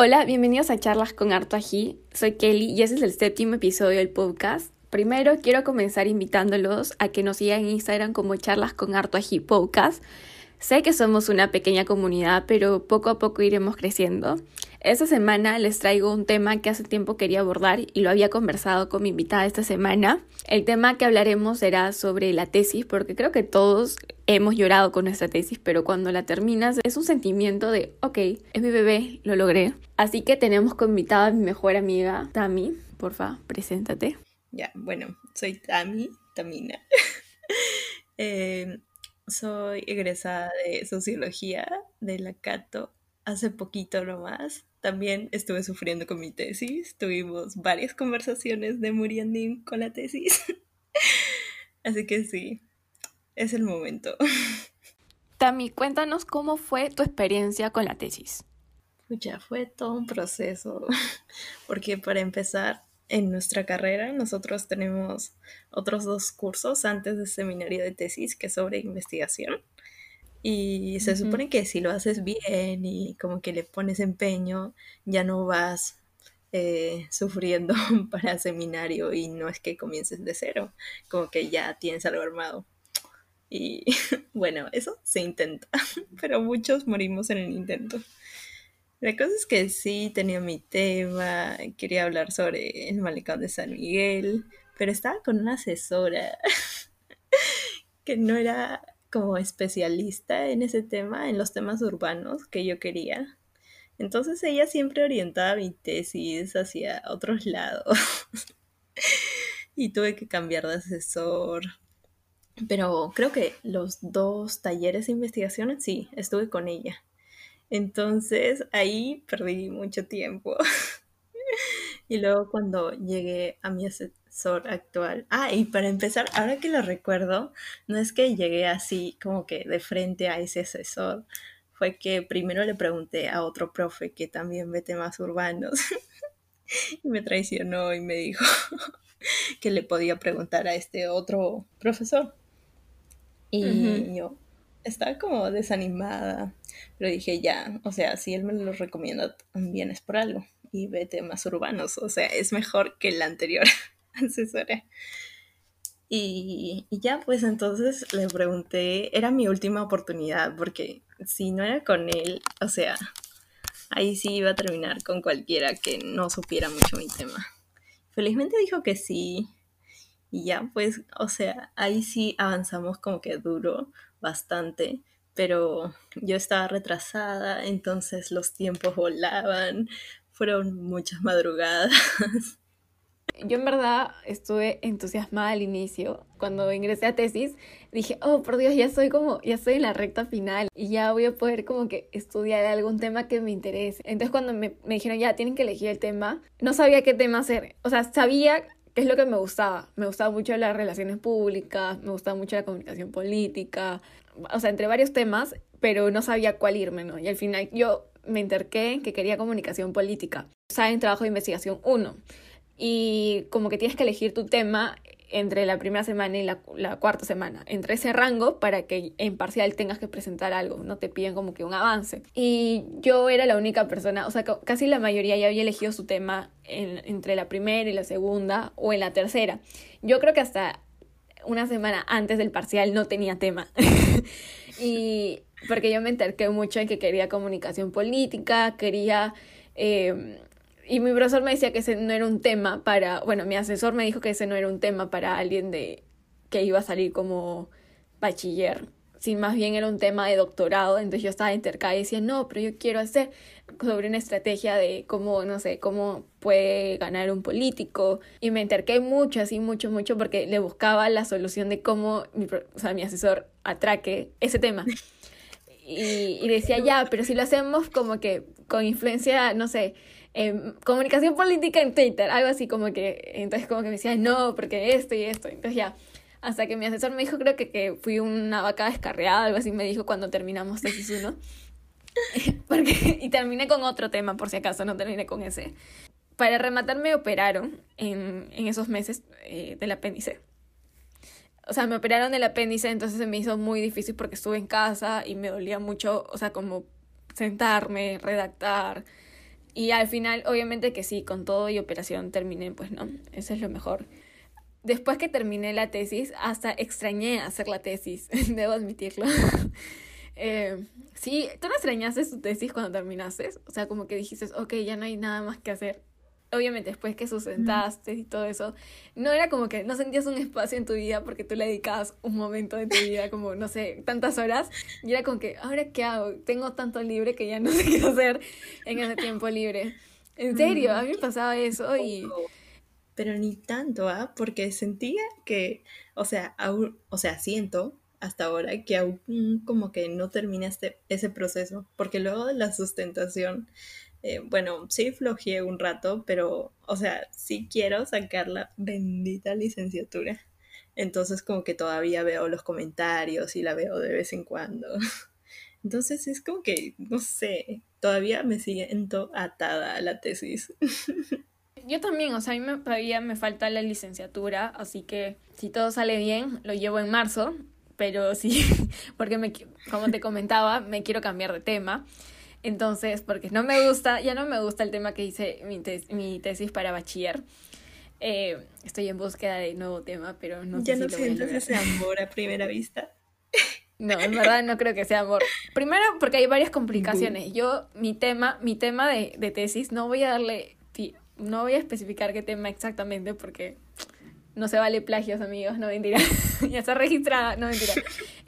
Hola, bienvenidos a Charlas con Harto Ají. Soy Kelly y este es el séptimo episodio del podcast. Primero quiero comenzar invitándolos a que nos sigan en Instagram como Charlas con Harto Podcast. Sé que somos una pequeña comunidad, pero poco a poco iremos creciendo. Esta semana les traigo un tema que hace tiempo quería abordar y lo había conversado con mi invitada esta semana. El tema que hablaremos será sobre la tesis, porque creo que todos hemos llorado con nuestra tesis, pero cuando la terminas es un sentimiento de, ok, es mi bebé, lo logré. Así que tenemos como invitada a mi mejor amiga, Tami. Porfa, preséntate. Ya, bueno, soy Tami, Tamina. Eh, soy egresada de Sociología de la Cato hace poquito nomás. También estuve sufriendo con mi tesis. Tuvimos varias conversaciones de Muriandim con la tesis. Así que sí, es el momento. Tami, cuéntanos cómo fue tu experiencia con la tesis. Ya fue todo un proceso, porque para empezar, en nuestra carrera nosotros tenemos otros dos cursos antes del seminario de tesis que es sobre investigación. Y se supone que si lo haces bien y como que le pones empeño, ya no vas eh, sufriendo para seminario y no es que comiences de cero, como que ya tienes algo armado. Y bueno, eso se intenta, pero muchos morimos en el intento. La cosa es que sí tenía mi tema, quería hablar sobre el malecón de San Miguel, pero estaba con una asesora que no era como especialista en ese tema, en los temas urbanos que yo quería. Entonces ella siempre orientaba mi tesis hacia otros lados. y tuve que cambiar de asesor. Pero creo que los dos talleres de investigación sí, estuve con ella. Entonces ahí perdí mucho tiempo. y luego cuando llegué a mi actual, ah, y para empezar, ahora que lo recuerdo, no es que llegué así como que de frente a ese asesor, fue que primero le pregunté a otro profe que también ve temas urbanos y me traicionó y me dijo que le podía preguntar a este otro profesor. Y yo, estaba como desanimada, pero dije ya, o sea, si él me lo recomienda también es por algo y ve temas urbanos, o sea, es mejor que la anterior asesora. Y, y, ya, pues entonces le pregunté, era mi última oportunidad, porque si no era con él, o sea, ahí sí iba a terminar con cualquiera que no supiera mucho mi tema. Felizmente dijo que sí, y ya, pues, o sea, ahí sí avanzamos como que duro, bastante, pero yo estaba retrasada, entonces los tiempos volaban, fueron muchas madrugadas. Yo en verdad estuve entusiasmada al inicio. Cuando ingresé a tesis, dije, oh, por Dios, ya estoy como, ya estoy en la recta final y ya voy a poder como que estudiar algún tema que me interese. Entonces cuando me, me dijeron, ya, tienen que elegir el tema, no sabía qué tema hacer. O sea, sabía qué es lo que me gustaba. Me gustaba mucho las relaciones públicas, me gustaba mucho la comunicación política, o sea, entre varios temas, pero no sabía cuál irme, ¿no? Y al final yo me interqué que quería comunicación política. O sea, en trabajo de investigación 1. Y como que tienes que elegir tu tema entre la primera semana y la, la, cuarta semana, entre ese rango para que en parcial tengas que presentar algo, no te piden como que un avance. Y yo era la única persona, o sea, casi la mayoría ya había elegido su tema en, entre la primera y la segunda o en la tercera. Yo creo que hasta una semana antes del parcial no tenía tema. y porque yo me enterqué mucho en que quería comunicación política, quería... Eh, y mi profesor me decía que ese no era un tema para, bueno, mi asesor me dijo que ese no era un tema para alguien de que iba a salir como bachiller, si más bien era un tema de doctorado, entonces yo estaba intercada y decía, no, pero yo quiero hacer sobre una estrategia de cómo, no sé, cómo puede ganar un político, y me interqué mucho, así, mucho, mucho, porque le buscaba la solución de cómo mi, o sea, mi asesor atraque ese tema. Y, y decía, ya, pero si lo hacemos como que con influencia, no sé, Em, comunicación política en Twitter, algo así como que, entonces como que me decía, no, porque esto y esto, entonces ya, hasta que mi asesor me dijo, creo que, que fui una vaca descarriada, algo así me dijo cuando terminamos tesis 1, porque, y terminé con otro tema, por si acaso, no terminé con ese. Para rematar me operaron en, en esos meses eh, del apéndice. O sea, me operaron del apéndice, entonces se me hizo muy difícil porque estuve en casa y me dolía mucho, o sea, como sentarme, redactar, Y al final, obviamente que sí, con todo y operación terminé, pues no, eso es lo mejor. Después que terminé la tesis, hasta extrañé hacer la tesis, debo admitirlo. eh, sí, ¿tú no extrañaste tu tesis cuando terminaste? O sea, como que dijiste, ok, ya no hay nada más que hacer obviamente después que sustentaste y todo eso, no era como que no sentías un espacio en tu vida porque tú le dedicabas un momento de tu vida, como, no sé, tantas horas, y era como que, ¿ahora qué hago? Tengo tanto libre que ya no sé qué hacer en ese tiempo libre. En serio, a mí me pasaba eso y... Pero ni tanto, ¿ah? Porque sentía que, o sea, aún, o sea, siento hasta ahora que aún como que no terminaste ese proceso, porque luego de la sustentación eh, bueno, sí flojeé un rato, pero, o sea, sí quiero sacar la bendita licenciatura. Entonces como que todavía veo los comentarios y la veo de vez en cuando. Entonces es como que, no sé, todavía me siento atada a la tesis. Yo también, o sea, a mí todavía me falta la licenciatura, así que si todo sale bien, lo llevo en marzo, pero sí, porque me, como te comentaba, me quiero cambiar de tema. Entonces, porque no me gusta, ya no me gusta el tema que hice mi, mi tesis para bachiller. Eh, estoy en búsqueda de nuevo tema, pero no ya no sientes ese amor a primera vista. No, en verdad no creo que sea amor. Primero porque hay varias complicaciones. Yo, mi tema, mi tema de, de tesis, no voy a darle, no voy a especificar qué tema exactamente porque no se vale plagios, amigos, no mentira. ya está registrada, no mentira.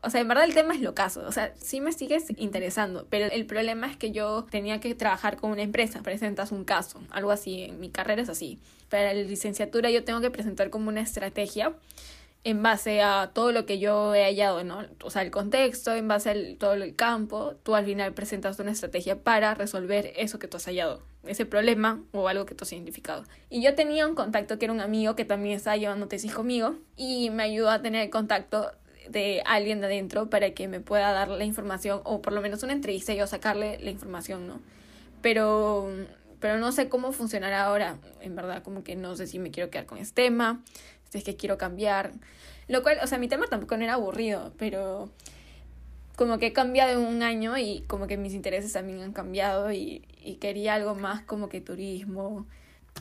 O sea, en verdad el tema es lo caso. O sea, sí me sigues interesando, pero el problema es que yo tenía que trabajar con una empresa. Presentas un caso, algo así. En mi carrera es así. Para la licenciatura yo tengo que presentar como una estrategia en base a todo lo que yo he hallado, ¿no? O sea, el contexto, en base a todo el campo, tú al final presentas una estrategia para resolver eso que tú has hallado, ese problema o algo que tú has identificado. Y yo tenía un contacto que era un amigo que también estaba llevando tesis conmigo y me ayudó a tener el contacto de alguien de adentro para que me pueda dar la información o por lo menos una entrevista y yo sacarle la información, ¿no? Pero pero no sé cómo funcionará ahora, en verdad, como que no sé si me quiero quedar con este tema, si es que quiero cambiar. Lo cual, o sea, mi tema tampoco no era aburrido, pero como que he cambiado un año y como que mis intereses también han cambiado y, y quería algo más como que turismo,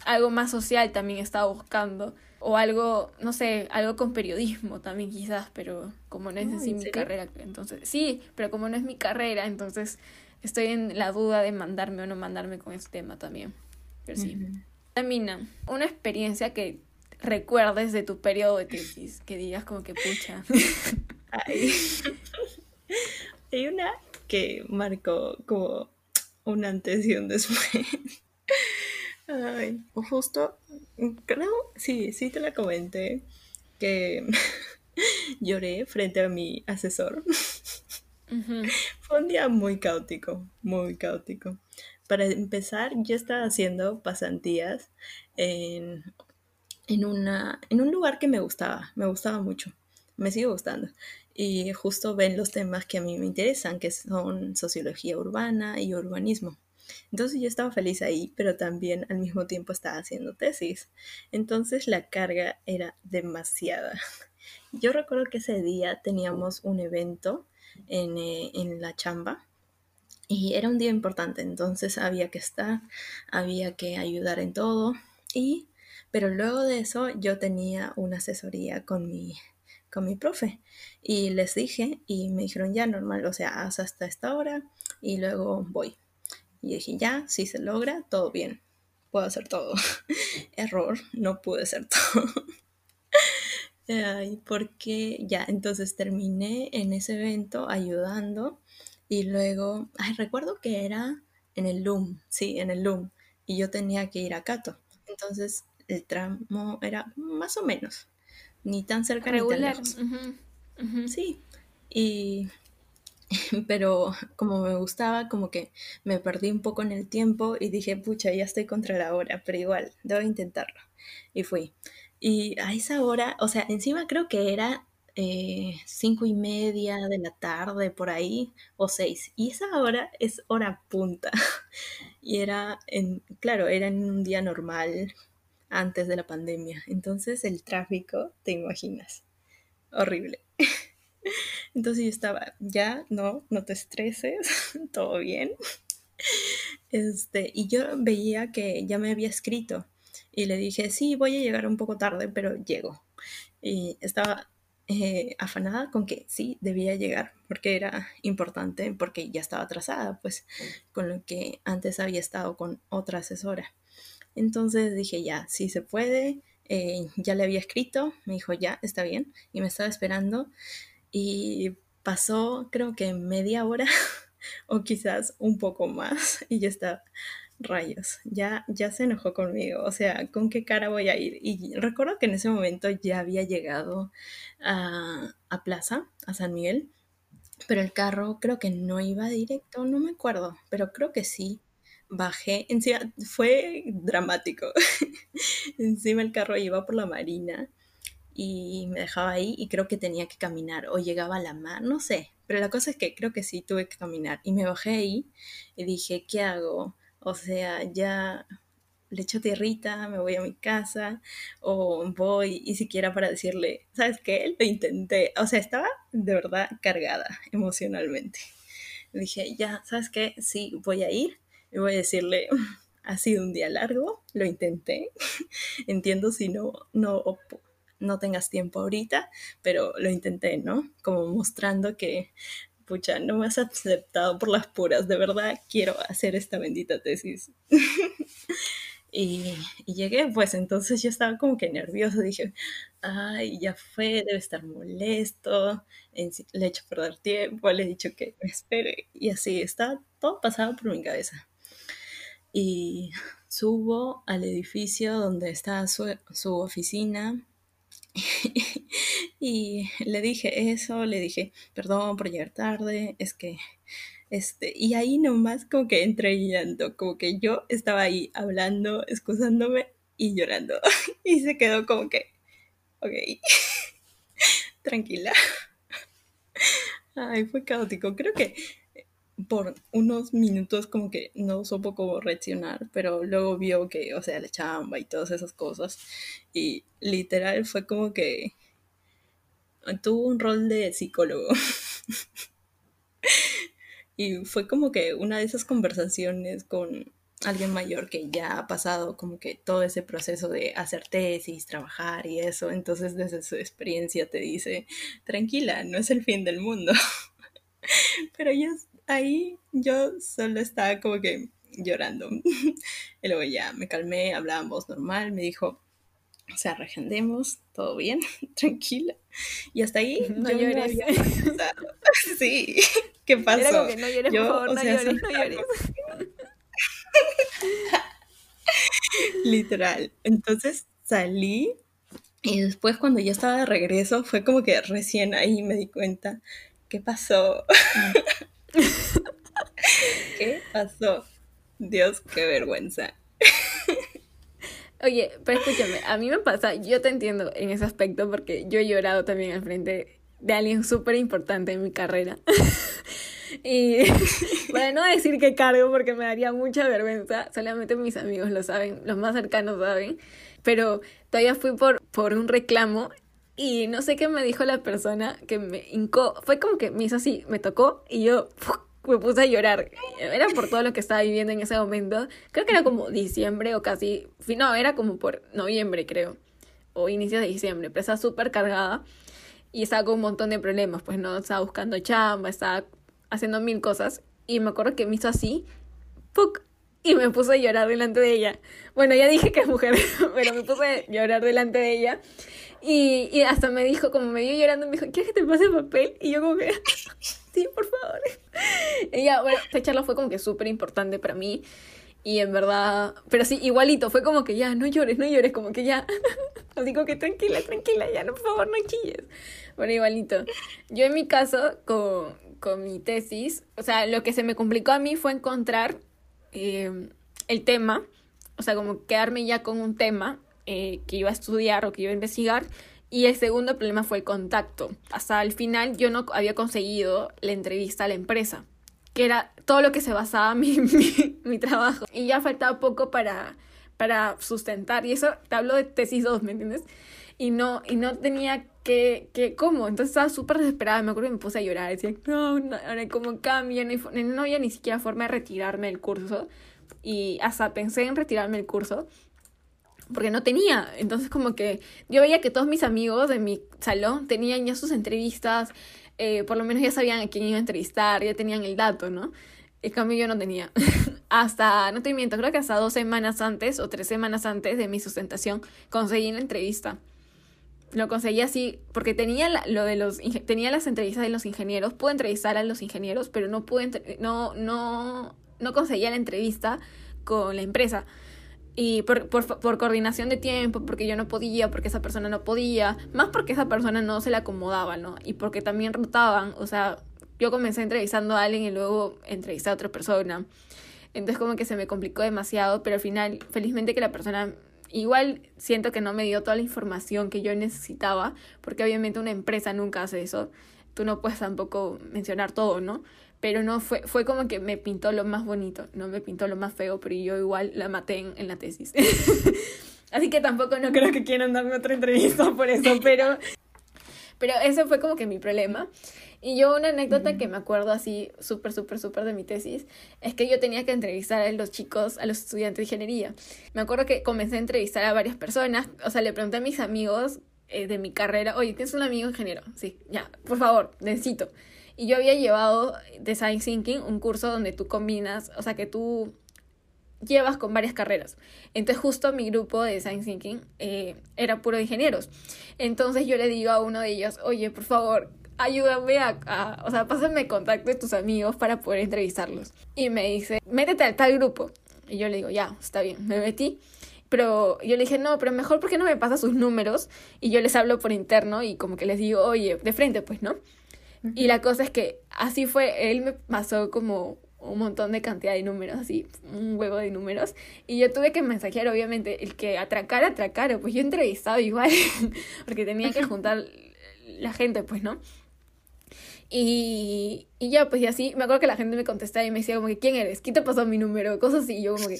algo más social también estaba buscando o algo, no sé, algo con periodismo también quizás, pero como no es así mi carrera, entonces sí, pero como no es mi carrera, entonces estoy en la duda de mandarme o no mandarme con este tema también. Pero sí. Tamina, una experiencia que recuerdes de tu periodo de tesis, que digas como que pucha. Hay una que marcó como un antes y un después. Ay, justo, creo, sí, sí te la comenté, que lloré frente a mi asesor. Fue un día muy caótico, muy caótico. Para empezar, yo estaba haciendo pasantías en en, una, en un lugar que me gustaba, me gustaba mucho, me sigue gustando. Y justo ven los temas que a mí me interesan, que son sociología urbana y urbanismo. Entonces yo estaba feliz ahí, pero también al mismo tiempo estaba haciendo tesis. Entonces la carga era demasiada. Yo recuerdo que ese día teníamos un evento en, eh, en la chamba y era un día importante, entonces había que estar, había que ayudar en todo y pero luego de eso yo tenía una asesoría con mi, con mi profe y les dije y me dijeron ya normal, o sea, haz hasta esta hora y luego voy. Y dije ya, si se logra, todo bien, puedo hacer todo. Error, no pude hacer todo. Ay, porque ya, entonces terminé en ese evento ayudando y luego, ay, recuerdo que era en el LUM, sí, en el LUM, y yo tenía que ir a Cato. Entonces el tramo era más o menos, ni tan cerca ni tan lejos. Sí, y pero como me gustaba, como que me perdí un poco en el tiempo y dije, pucha, ya estoy contra la hora, pero igual, debo intentarlo. Y fui. Y a esa hora, o sea, encima creo que era eh, cinco y media de la tarde por ahí, o seis. Y esa hora es hora punta. y era, en, claro, era en un día normal, antes de la pandemia. Entonces el tráfico, te imaginas, horrible. Entonces yo estaba, ya, no, no te estreses, todo bien. Este, y yo veía que ya me había escrito y le dije, sí, voy a llegar un poco tarde, pero llego. Y estaba eh, afanada con que sí, debía llegar, porque era importante, porque ya estaba atrasada, pues, con lo que antes había estado con otra asesora. Entonces dije, ya, sí se puede, eh, ya le había escrito, me dijo, ya, está bien, y me estaba esperando, y pasó creo que media hora o quizás un poco más, y ya estaba rayos, ya, ya se enojó conmigo, o sea, ¿con qué cara voy a ir? Y recuerdo que en ese momento ya había llegado a, a Plaza, a San Miguel, pero el carro creo que no iba directo, no me acuerdo, pero creo que sí. Bajé, encima fue dramático. encima el carro iba por la marina y me dejaba ahí y creo que tenía que caminar o llegaba a la mar, no sé, pero la cosa es que creo que sí tuve que caminar y me bajé ahí y dije, ¿qué hago? O sea, ya le echo tierrita, me voy a mi casa o voy y siquiera para decirle, ¿sabes qué? Lo intenté. O sea, estaba de verdad cargada emocionalmente. Dije, ya, ¿sabes qué? Sí, voy a ir y voy a decirle, ha sido un día largo, lo intenté. Entiendo si no, no, no tengas tiempo ahorita, pero lo intenté, ¿no? Como mostrando que pucha, no me has aceptado por las puras, de verdad quiero hacer esta bendita tesis. y, llegué, pues entonces yo estaba como que nerviosa, dije, ay, ya fue, debe estar molesto, le he hecho perder tiempo, le he dicho que me espere, y así, está todo pasado por mi cabeza. Y subo al edificio donde está su oficina y le dije eso, le dije, perdón por llegar tarde, es que, este, y ahí nomás como que entré llanto, como que yo estaba ahí hablando, excusándome y llorando. y se quedó como que, ok, tranquila. Ay, fue caótico. Creo que por unos minutos como que no supo cómo reaccionar, pero luego vio que, o sea, la chamba y todas esas cosas. Y literal fue como que tuvo un rol de psicólogo. y fue como que una de esas conversaciones con alguien mayor que ya ha pasado como que todo ese proceso de hacer tesis, trabajar y eso, entonces desde su experiencia te dice, tranquila, no es el fin del mundo. Pero yo ahí yo solo estaba como que llorando. y luego ya me calmé, hablábamos normal, me dijo, o sea, regendemos, todo bien, tranquila. Y hasta ahí no llores. sí, ¿qué pasó? no llores, yo, por favor, no llores, no llores. Literal. Entonces salí y después cuando ya estaba de regreso fue como que recién ahí me di cuenta, ¿qué pasó? ¿Qué pasó? Dios, qué vergüenza. Oye, pero escúchame, a mí me pasa, yo te entiendo en ese aspecto porque yo he llorado también al frente de alguien súper importante en mi carrera. y para no decir que cargo porque me daría mucha vergüenza, solamente mis amigos lo saben, los más cercanos saben, pero todavía fui por, por un reclamo y no sé qué me dijo la persona que me hincó, fue como que me hizo así, me tocó y yo me puse a llorar. Era por todo lo que estaba viviendo en ese momento. Creo que era como diciembre o casi, no, era como por noviembre creo, o inicios de diciembre, pero estaba súper cargada y estaba con un montón de problemas, pues no, estaba buscando chamba, estaba haciendo mil cosas y me acuerdo que me hizo así, ¡puc! y me puse a llorar delante de ella. Bueno, ya dije que es mujer, pero me puse a llorar delante de ella. Y, y hasta me dijo, como me vio llorando, me dijo, ¿quieres que te pase papel? Y yo como que, sí, por favor. Y ya, bueno, esta charla fue como que súper importante para mí. Y en verdad, pero sí, igualito, fue como que ya, no llores, no llores, como que ya. Así como que tranquila, tranquila, ya, no, por favor, no chilles. Bueno, igualito. Yo en mi caso, con, con mi tesis, o sea, lo que se me complicó a mí fue encontrar eh, el tema, o sea, como quedarme ya con un tema eh, que iba a estudiar o que iba a investigar. Y el segundo problema fue el contacto. Hasta el final yo no había conseguido la entrevista a la empresa, que era todo lo que se basaba mi, mi, trabajo. Y ya faltaba poco para, para sustentar. Y eso te hablo de tesis 2, ¿me entiendes? Y no, y no tenía que, que ¿cómo? Entonces estaba súper desesperada. Me acuerdo que me puse a llorar. Decía, no, no, cómo cambia. No, no había ni siquiera forma de retirarme del curso y hasta pensé en retirarme el curso porque no tenía. Entonces como que yo veía que todos mis amigos de mi salón tenían ya sus entrevistas, eh, por lo menos ya sabían a quién iba a entrevistar, ya tenían el dato, ¿no? En cambio yo no tenía. hasta, no te miento, creo que hasta dos semanas antes o tres semanas antes de mi sustentación conseguí la entrevista. Lo conseguí así porque tenía lo de los tenía las entrevistas de los ingenieros, pude entrevistar a los ingenieros, pero no pude no no no conseguía la entrevista con la empresa y por, por, coordinación de tiempo, porque yo no podía, porque esa persona no podía, más porque esa persona no se le acomodaba, ¿no? Y porque también rotaban, o sea, yo comencé entrevistando a alguien y luego entrevisté a otra persona. Entonces como que se me complicó demasiado, pero al final, felizmente que la persona igual siento que no me dio toda la información que yo necesitaba, porque obviamente una empresa nunca hace eso. Tú no puedes tampoco mencionar todo, ¿no? Pero no fue, fue como que me pintó lo más bonito, no me pintó lo más feo, pero yo igual la maté en, la tesis. Así que tampoco no creo que quieran darme otra entrevista por eso, pero, pero ese fue como que mi problema. Y yo una anécdota que me acuerdo así súper, súper, súper de mi tesis es que yo tenía que entrevistar a los chicos, a los estudiantes de ingeniería. Me acuerdo que comencé a entrevistar a varias personas, o sea, le pregunté a mis amigos eh, de mi carrera, oye, ¿tienes un amigo ingeniero? Sí, ya, por favor, necesito. Y yo había llevado Design Thinking, un curso donde tú combinas, o sea, que tú llevas con varias carreras. Entonces justo mi grupo de Design Thinking eh, era puro de ingenieros. Entonces yo le digo a uno de ellos, oye, por favor, ayúdame a, o sea, pásame contacto de tus amigos para poder entrevistarlos. Y me dice, métete al tal grupo. Y yo le digo, ya, está bien, me metí. Pero yo le dije, no, pero mejor porque no me pasa sus números y yo les hablo por interno y como que les digo, oye, de frente, pues, ¿no? Y la cosa es que así fue, él me pasó como un montón de cantidad de números, así, un huevo de números. Y yo tuve que mensajear, obviamente, el que atracara, atracara. Pues yo entrevistaba igual, porque tenía que juntar la gente, pues, ¿no? Y, y ya, pues, y así, me acuerdo que la gente me contestaba y me decía como que, ¿quién eres? ¿Quién te pasó mi número? Cosas así, y yo como que...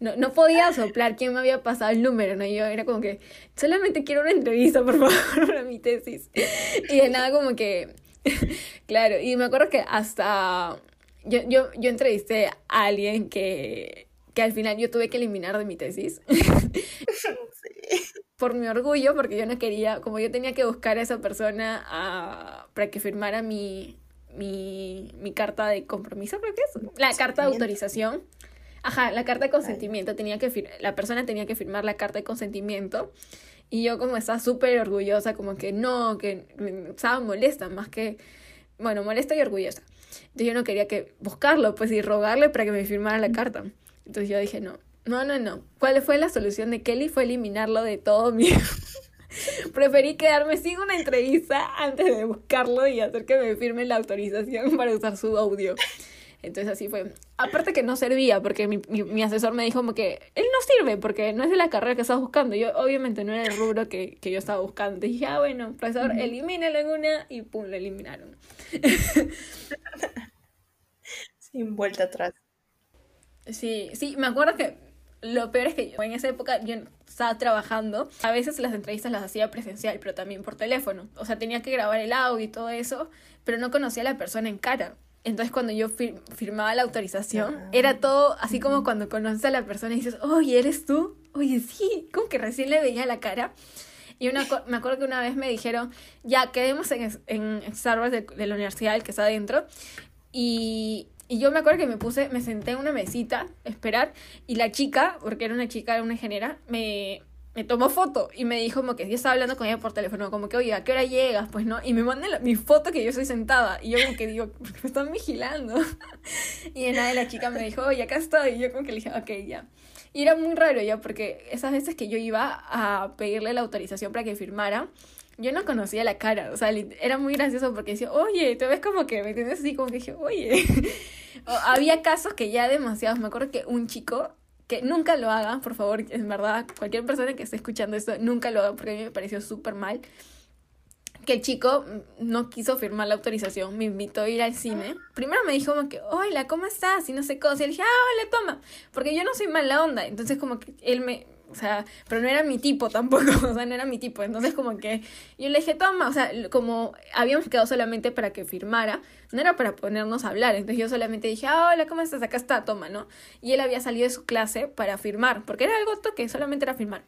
No, no podía soplar quién me había pasado el número, ¿no? Yo era como que, solamente quiero una entrevista, por favor, para mi tesis. Y de nada como que claro, y me acuerdo que hasta yo, yo, yo entrevisté a alguien que, que al final yo tuve que eliminar de mi tesis. Por mi orgullo, porque yo no quería, como yo tenía que buscar a esa persona a, para que firmara mi, mi, mi carta de compromiso, creo que es. La carta de autorización. Ajá, la carta de consentimiento. Tenía que la persona tenía que firmar la carta de consentimiento. Y yo como estaba súper orgullosa, como que no, que estaba molesta, más que, bueno, molesta y orgullosa. Entonces yo no quería que buscarlo, pues, y rogarle para que me firmara la carta. Entonces yo dije, no, no, no, no. ¿Cuál fue la solución de Kelly? Fue eliminarlo de todo mi... Preferí quedarme sin una entrevista antes de buscarlo y hacer que me firme la autorización para usar su audio. Entonces así fue. Aparte que no servía, porque mi, mi, asesor me dijo como que él no sirve, porque no es de la carrera que estás buscando. Yo obviamente no era el rubro que, que yo estaba buscando. Y dije, ah, bueno, profesor, elimínalo en una y pum, lo eliminaron. Sin vuelta atrás. Sí, sí, me acuerdo que lo peor es que yo, en esa época yo estaba trabajando. A veces las entrevistas las hacía presencial, pero también por teléfono. O sea, tenía que grabar el audio y todo eso, pero no conocía a la persona en cara. Entonces cuando yo firmaba la autorización, era todo así como cuando conoces a la persona y dices, oye, ¿eres tú? Oye, sí, como que recién le veía la cara. Y una, me acuerdo que una vez me dijeron, ya, quedemos en, en Starbucks de, de la universidad, el que está adentro. Y, y yo me acuerdo que me puse, me senté en una mesita a esperar y la chica, porque era una chica, era una ingeniera, me, me tomó foto y me dijo como que yo estaba hablando con ella por teléfono, como que, oye, ¿a qué hora llegas? Pues no, y me manda mi foto que yo soy sentada y yo como que digo, ¿por qué me están vigilando? y en nada la chica me dijo, oye, acá estoy, y yo como que le dije, ok, ya. Y era muy raro ya, porque esas veces que yo iba a pedirle la autorización para que firmara, yo no conocía la cara, o sea, era muy gracioso porque decía, oye, te ves como que, ¿me entiendes? Así como que dije, oye. había casos que ya demasiados, me acuerdo que un chico que nunca lo hagan, por favor, es verdad, cualquier persona que esté escuchando esto, nunca lo haga porque a mí me pareció súper mal. Que el chico no quiso firmar la autorización, me invitó a ir al cine. Primero me dijo como que, hola, ¿cómo estás? Y no sé cómo. Y le dije, ah, hola, toma. Porque yo no soy mala onda. Entonces como que él me, o sea, pero no era mi tipo tampoco, o sea, no era mi tipo. Entonces como que yo le dije, toma, o sea, como habíamos quedado solamente para que firmara, no era para ponernos a hablar. Entonces yo solamente dije, ah, hola, ¿cómo estás? Acá está, toma, ¿no? Y él había salido de su clase para firmar, porque era algo que solamente era firmar.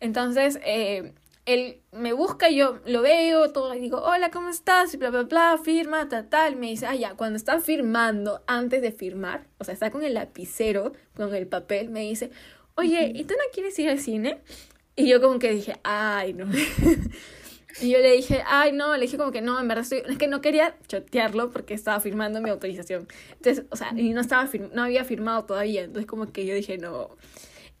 Entonces, eh, él me busca, yo lo veo, todo, y digo, hola, ¿cómo estás? Y bla, bla, bla, firma, tal, tal. Me dice, ah, ya, cuando está firmando, antes de firmar, o sea, está con el lapicero, con el papel, me dice, oye, ¿y tú no quieres ir al cine? Y yo como que dije, ay, no. y yo le dije, ay, no, le dije como que no, en verdad estoy, es que no quería chotearlo porque estaba firmando mi autorización. Entonces, o sea, y no estaba, no había firmado todavía, entonces como que yo dije, no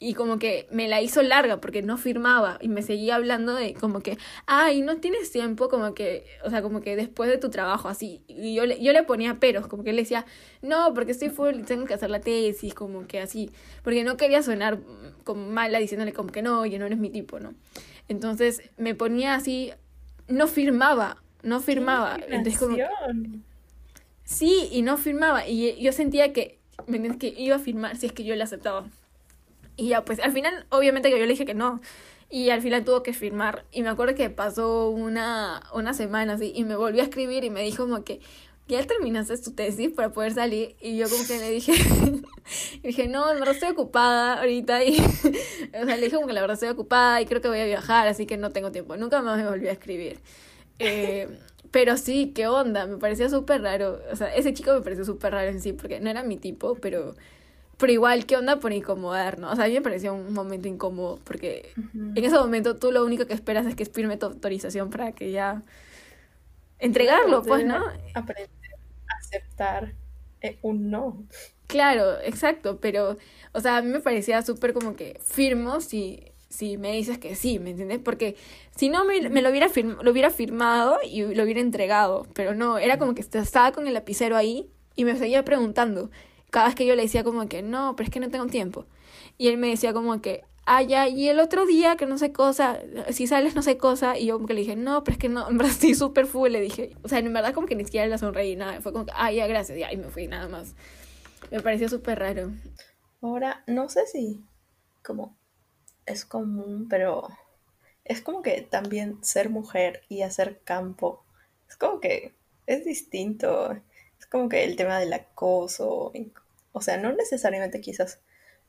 y como que me la hizo larga porque no firmaba y me seguía hablando de como que, ay, no tienes tiempo, como que, o sea, como que después de tu trabajo, así. Y yo le, yo le ponía peros, como que le decía, no, porque estoy full y tengo que hacer la tesis, como que así, porque no quería sonar como mala diciéndole como que no, oye, no eres mi tipo, ¿no? Entonces me ponía así, no firmaba, no firmaba. Entonces como... Sí, y no firmaba. Y yo sentía que, que iba a firmar si es que yo le aceptaba. Y ya, pues al final, obviamente que yo le dije que no. Y al final tuvo que firmar. Y me acuerdo que pasó una, una semana así y me volvió a escribir y me dijo como que ya terminaste tu tesis para poder salir. Y yo como que le dije, dije, no, la verdad estoy ocupada ahorita. Y, o sea, le dije como que la verdad estoy ocupada y creo que voy a viajar, así que no tengo tiempo. Nunca más me volvió a escribir. Eh, pero sí, qué onda, me parecía súper raro. O sea, ese chico me pareció súper raro en sí, porque no era mi tipo, pero pero igual, ¿qué onda por incomodar, no? O sea, a mí me pareció un momento incómodo porque en ese momento tú lo único que esperas es que firme tu autorización para que ya entregarlo, pues, ¿no? Aprender a aceptar eh, un no. Claro, exacto, pero, o sea, a mí me parecía súper como que firmo si, si me dices que sí, ¿me entiendes? Porque si no me, lo, hubiera lo hubiera firmado y lo hubiera entregado, pero no, era como que estaba con el lapicero ahí y me seguía preguntando cada vez que yo le decía como que no, pero es que no tengo tiempo. Y él me decía como que, ah, ya, y el otro día que no sé cosa, si sales no sé cosa, y yo como que le dije, no, pero es que no, en verdad estoy súper full, le dije, o sea, en verdad como que ni siquiera le sonreí nada, fue como que, ah, ya, gracias, ya, y me fui nada más. Me pareció súper raro. Ahora, no sé si como es común, pero es como que también ser mujer y hacer campo, es como que es distinto como que el tema del acoso, o sea, no necesariamente quizás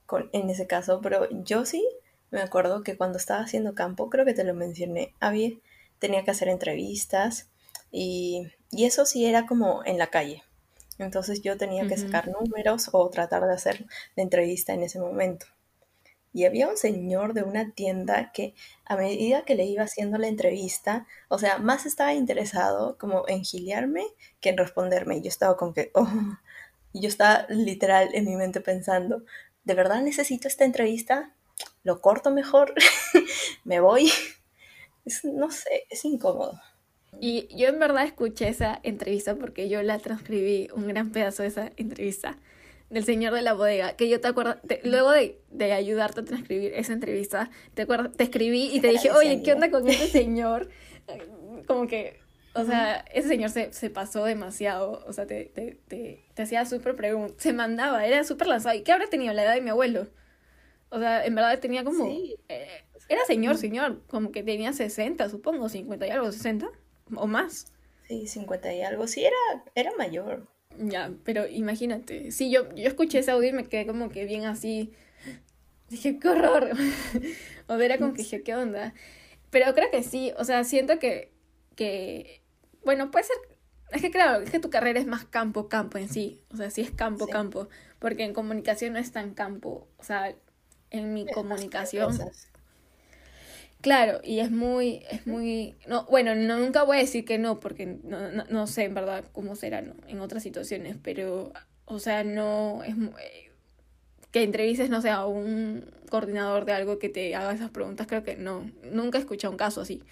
con, en ese caso, pero yo sí me acuerdo que cuando estaba haciendo campo, creo que te lo mencioné, había, tenía que hacer entrevistas y, y eso sí era como en la calle. Entonces yo tenía que sacar números o tratar de hacer la entrevista en ese momento. Y había un señor de una tienda que a medida que le iba haciendo la entrevista, o sea, más estaba interesado como en giliarme que en responderme. Y yo estaba con que, oh, yo estaba literal en mi mente pensando, ¿de verdad necesito esta entrevista? ¿Lo corto mejor? ¿Me voy? no sé, es incómodo. Y yo en verdad escuché esa entrevista porque yo la transcribí, un gran pedazo de esa entrevista del señor de la bodega, que yo te acuerdo, luego de, de, ayudarte a transcribir esa entrevista, te, acuerdo, te escribí y te dije, oye, ¿qué onda con ese señor? Como que, o sea, ese señor se, se pasó demasiado, o sea, te, te, te, te hacía súper preguntas, se mandaba, era súper lanzado. ¿Y qué habrá tenido la edad de mi abuelo? O sea, en verdad tenía como... Eh, era señor, señor, como que tenía 60, supongo, 50 y algo, 60 o más. Sí, 50 y algo, sí, era, era mayor. Ya, pero imagínate. Sí, yo, yo escuché ese audio y me quedé como que bien así. Dije, qué horror. o era como que dije, ¿qué onda? Pero creo que sí, o sea, siento que, que, bueno, puede ser, es que claro, es que tu carrera es más campo, campo en sí, o sea, sí es campo, campo, porque en comunicación no es tan campo, o sea, en mi comunicación, Claro, y es muy, es muy, no, bueno, no, nunca voy a decir que no, porque no, no, no sé en verdad cómo será ¿no? en otras situaciones, pero, o sea, no, es eh, que entrevistes, no sé, a un coordinador de algo que te haga esas preguntas, creo que no, nunca he escuchado un caso así,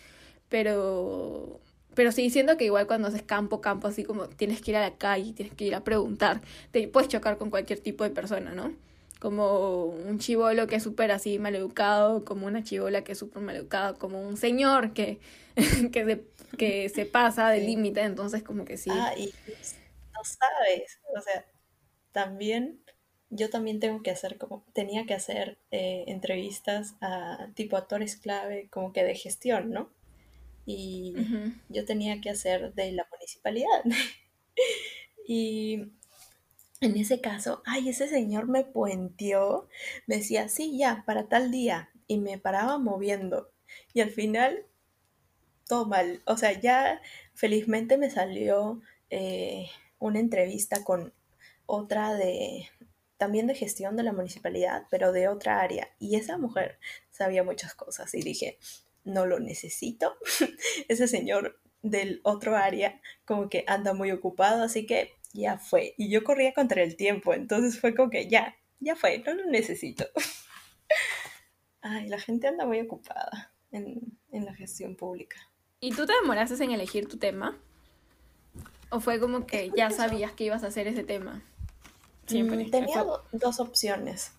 pero, pero sí, siento que igual cuando haces campo, campo, así como tienes que ir a la calle, tienes que ir a preguntar, te puedes chocar con cualquier tipo de persona, ¿no? Como un chivolo que es súper así maleducado, como una chivola que es súper maleducada, como un señor que, que, se, que se pasa del límite, entonces como que sí. Ah, y no sabes, o sea, también yo también tengo que hacer como, tenía que hacer eh, entrevistas a tipo actores clave, como que de gestión, ¿no? Y yo tenía que hacer de la municipalidad. y en ese caso, ay, ese señor me puenteó, me decía, sí, ya, para tal día, y me paraba moviendo. Y al final, todo mal. O sea, ya felizmente me salió eh, una entrevista con otra de, también de gestión de la municipalidad, pero de otra área. Y esa mujer sabía muchas cosas y dije, no lo necesito. Ese señor del otro área como que anda muy ocupado, así que ya fue. Y yo corría contra el tiempo, entonces fue como que ya, ya fue, no lo necesito. Ay, la gente anda muy ocupada en, en la gestión pública. ¿Y tú te demoraste en elegir tu tema? ¿O fue como que ya sabías que ibas a hacer ese tema? Siempre. Mm, tenía dos opciones.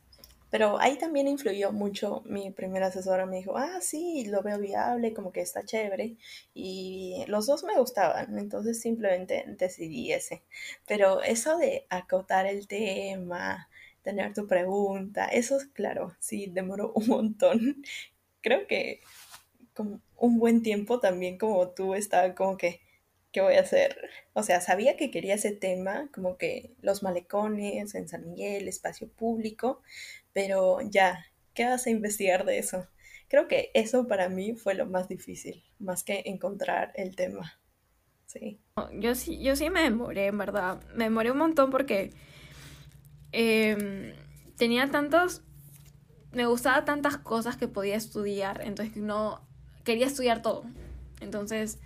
Pero ahí también influyó mucho mi primera asesora. Me dijo, ah, sí, lo veo viable, como que está chévere. Y los dos me gustaban, entonces simplemente decidí ese. Pero eso de acotar el tema, tener tu pregunta, eso, claro, sí, demoró un montón. Creo que como un buen tiempo también como tú estaba como que ¿qué voy a hacer? O sea, sabía que quería ese tema, como que los malecones en San Miguel, espacio público, pero ya, ¿qué vas a investigar de eso? Creo que eso para mí fue lo más difícil, más que encontrar el tema. Sí. Yo sí, yo sí me demoré, en verdad. Me demoré un montón porque em, tenía tantos. Me gustaba tantas cosas que podía estudiar, entonces no quería estudiar todo. Entonces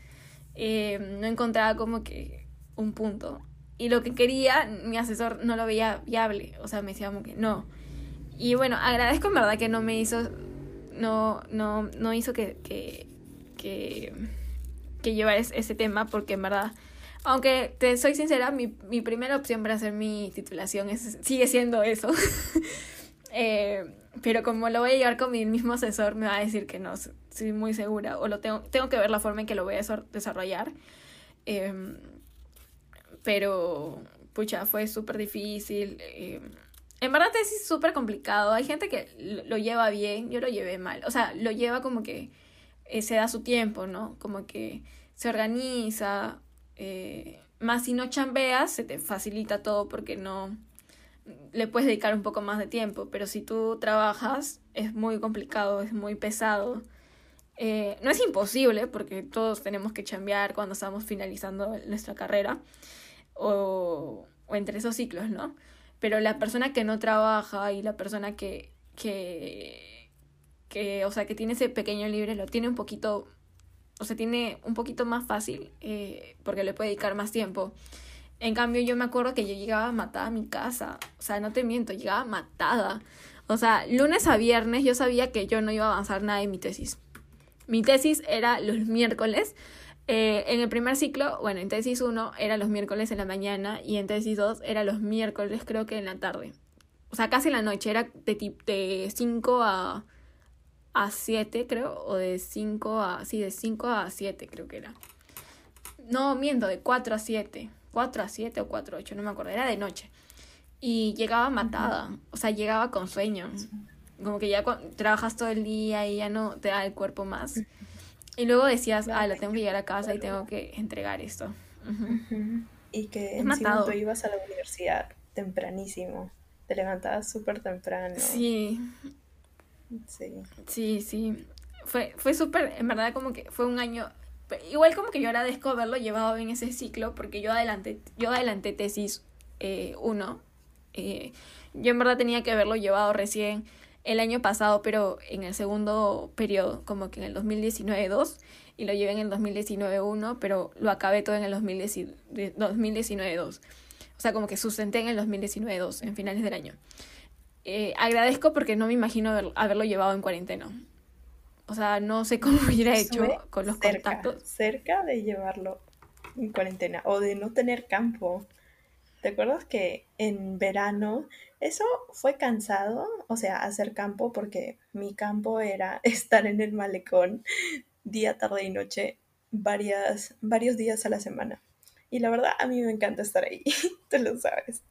eh, no encontraba como que un punto. Y lo que quería, mi asesor no lo veía viable, o sea, me decía como que no. Y bueno, agradezco en verdad que no me hizo, no, no, no hizo que, que, que, llevar ese tema, porque en verdad, aunque te soy sincera, mi, mi primera opción para hacer mi titulación es, sigue siendo eso. eh, pero como lo voy a llevar con mi mismo asesor, me va a decir que no, estoy muy segura, o lo tengo, tengo que ver la forma en que lo voy a desarrollar. Em, pero, pucha, fue súper difícil. Em, en verdad es súper complicado. Hay gente que lo lleva bien, yo lo llevé mal. O sea, lo lleva como que eh, se da su tiempo, ¿no? Como que se organiza. Eh, más si no chambeas, se te facilita todo porque no le puedes dedicar un poco más de tiempo, pero si tú trabajas es muy complicado, es muy pesado. Eh, no es imposible, porque todos tenemos que chambear cuando estamos finalizando nuestra carrera o, o entre esos ciclos, ¿no? Pero la persona que no trabaja y la persona que, que, que, o sea, que tiene ese pequeño libre lo tiene un poquito, o sea, tiene un poquito más fácil eh, porque le puede dedicar más tiempo. En cambio, yo me acuerdo que yo llegaba matada a mi casa. O sea, no te miento, llegaba matada. O sea, lunes a viernes yo sabía que yo no iba a avanzar nada en mi tesis. Mi tesis era los miércoles. Eh, en el primer ciclo, bueno, en tesis 1 era los miércoles en la mañana y en tesis 2 era los miércoles creo que en la tarde. O sea, casi en la noche, era de, de 5 a, a 7 creo, o de 5 a, sí, de 5 a 7 creo que era. No, miento, de 4 a 7. 4 a 7 o 4 a 8, no me acuerdo, era de noche. Y llegaba matada, o sea, llegaba con sueño. Como que ya trabajas todo el día y ya no te da el cuerpo más. Y luego decías, ah, la tengo que llegar a casa y tengo que entregar esto. Y que encima tú ibas a la universidad tempranísimo. Te levantabas súper temprano. Sí. Sí. Sí, sí. Fue, fue súper, en verdad, como que fue un año igual como que yo agradezco haberlo llevado en ese ciclo porque yo adelanté, yo adelanté tesis 1. Eh, eh, yo en verdad tenía que haberlo llevado recién el año pasado, pero en el segundo periodo, como que en el 2019-2, y lo llevé en el 2019-1, pero lo acabé todo en el 2019-2. O sea, como que sustenté en el 2019-2, en finales del año. Eh, agradezco porque no me imagino haberlo llevado en cuarentena. O sea, no sé cómo hubiera hecho con los contactos. Cerca de llevarlo en cuarentena o de no tener campo. ¿Te acuerdas que en verano eso fue cansado? O sea, hacer campo porque mi campo era estar en el malecón día, tarde y noche varias, varios días a la semana. Y la verdad, a mí me encanta estar ahí, tú lo sabes.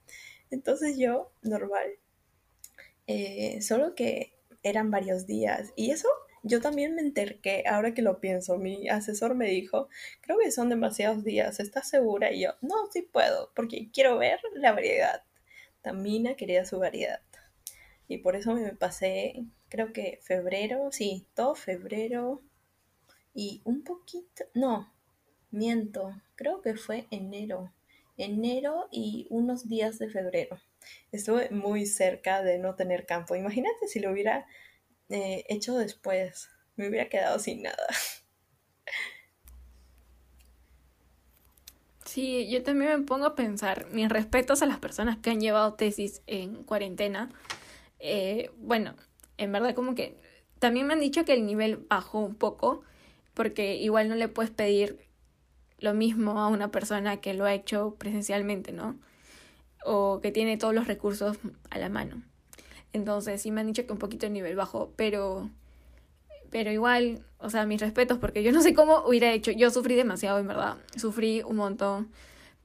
Entonces yo, normal, Eh, solo que eran varios días. Y eso yo también me enteré, ahora que lo pienso, mi asesor me dijo, creo que son demasiados días, ¿estás segura? Y yo, no, sí puedo, porque quiero ver la variedad. Tamina quería su variedad. Y por eso me pasé, creo que febrero, sí, todo febrero y un poquito, no, miento, creo que fue enero, enero y unos días de febrero. Estuve muy cerca de no tener campo. Imagínate si lo hubiera eh, hecho después, me hubiera quedado sin nada. Sí, yo también me pongo a pensar, mis respetos a las personas que han llevado tesis en cuarentena. Eh, bueno, en verdad como que también me han dicho que el nivel bajó un poco, porque igual no le puedes pedir lo mismo a una persona que lo ha hecho presencialmente, ¿no? O que tiene todos los recursos a la mano. Entonces sí me han dicho que un poquito el nivel bajo, pero pero igual, o sea, mis respetos porque yo no sé cómo hubiera hecho. Yo sufrí demasiado, en verdad. Sufrí un montón